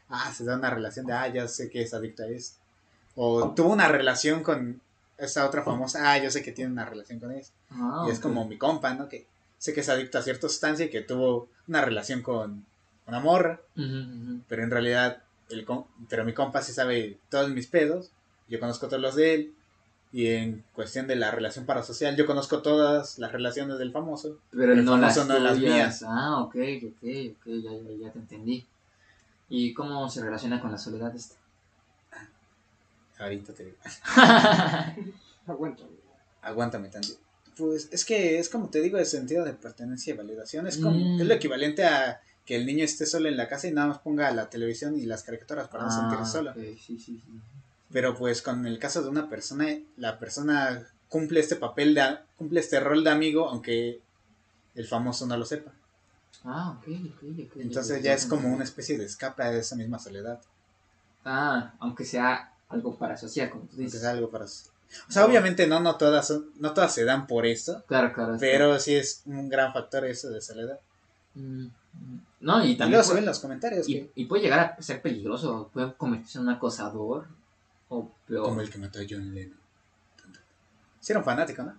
ah, se da una relación de, ah, ya sé que es adicto a esto. O tuvo una relación con esta otra famosa, ah, yo sé que tiene una relación con eso. Ah, y es como mi compa, ¿no? Que sé que es adicto a cierta sustancia y que tuvo una relación con una morra pero en realidad, el pero mi compa sí sabe todos mis pedos, yo conozco todos los de él, y en cuestión de la relación parasocial, yo conozco todas las relaciones del famoso. Pero El no las, famoso no las mías. Ah, ok, ok, ok, ya, ya, ya te entendí. ¿Y cómo se relaciona con la soledad esta? Ahorita te digo. <laughs> <laughs> Aguanta. Aguántame tantito. Pues es que es como te digo, el sentido de pertenencia y validación. Es como Mm. es lo equivalente a que el niño esté solo en la casa y nada más ponga la televisión y las caricaturas para no Ah, sentirse solo. ok, sí, sí, sí. Pero pues con el caso de una persona, la persona cumple este papel de cumple este rol de amigo aunque el famoso no lo sepa. Ah, ok, ok, ok. Entonces ya es como una especie de escape a esa misma soledad. Ah, aunque sea algo parasocial, como tú Aunque dices. sea algo para... O sea, obviamente no, no todas son- no todas se dan por eso, Claro, claro. pero sí es un gran factor eso de soledad. Mm. No, y Y también. se puede- ven los comentarios y, que, y puede llegar a ser peligroso. Puede convertirse en un acosador. O peor. como el que mató a John Lennon. Sí era un fanático, ¿no?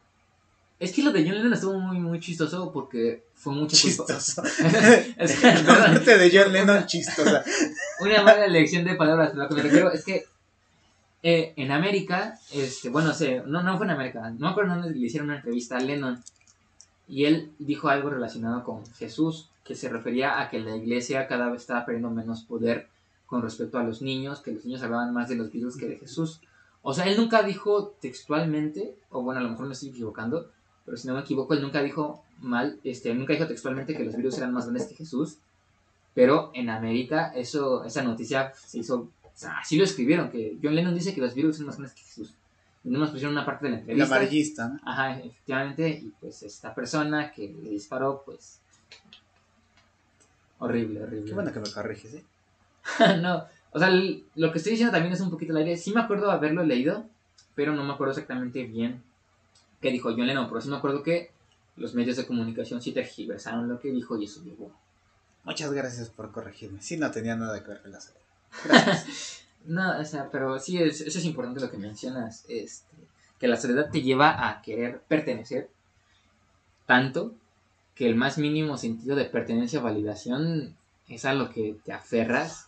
Es que lo de John Lennon estuvo muy, muy chistoso porque fue mucho. Chistoso. <laughs> Es que, <laughs> La muerte de John Lennon chistosa. una mala elección de palabras. Lo que me refiero es que eh, en América, este, bueno, sé, no, no fue en América, no me acuerdo dónde le hicieron una entrevista a Lennon y él dijo algo relacionado con Jesús, que se refería a que la iglesia cada vez estaba perdiendo menos poder con respecto a los niños, que los niños hablaban más de los Beatles que de Jesús. O sea, él nunca dijo textualmente, o bueno, a lo mejor me estoy equivocando, pero si no me equivoco, él nunca dijo mal, este, nunca dijo textualmente que los virus eran más grandes que Jesús, pero en América eso, esa noticia se hizo, o sea, así lo escribieron, que John Lennon dice que los virus son más grandes que Jesús. Y no nos pusieron una parte de la El entrevista. amarillista, ¿no? Ajá, efectivamente, y pues esta persona que le disparó, pues... Horrible, horrible. Qué bueno que me corriges, ¿eh? <laughs> no, o sea, lo que estoy diciendo también es un poquito al aire. Sí me acuerdo haberlo leído, pero no me acuerdo exactamente bien qué dijo John Lennon, pero sí me acuerdo que los medios de comunicación sí tergiversaron lo que dijo y eso llegó. Muchas gracias por corregirme. Sí, no tenía nada que ver con la soledad. <laughs> No, o sea, pero sí, es, eso es importante lo que mencionas, este, que la soledad te lleva a querer pertenecer tanto que el más mínimo sentido de pertenencia o validación es a lo que te aferras,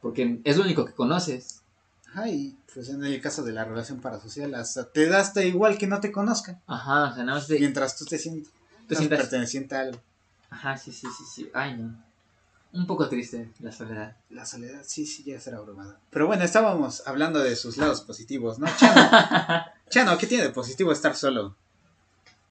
porque es lo único que conoces. Ajá, y pues en el caso de la relación parasocial, hasta te das da igual que no te conozcan. Ajá, o sea, nada más de... Mientras tú te sientas Te sientas- perteneciente a algo. Ajá, sí, sí, sí, sí. Ay, no. Un poco triste la soledad. La soledad sí, sí llega a ser abrumada. Pero bueno, estábamos hablando de sus lados positivos, ¿no? Chano, <laughs> Chano ¿qué tiene de positivo estar solo?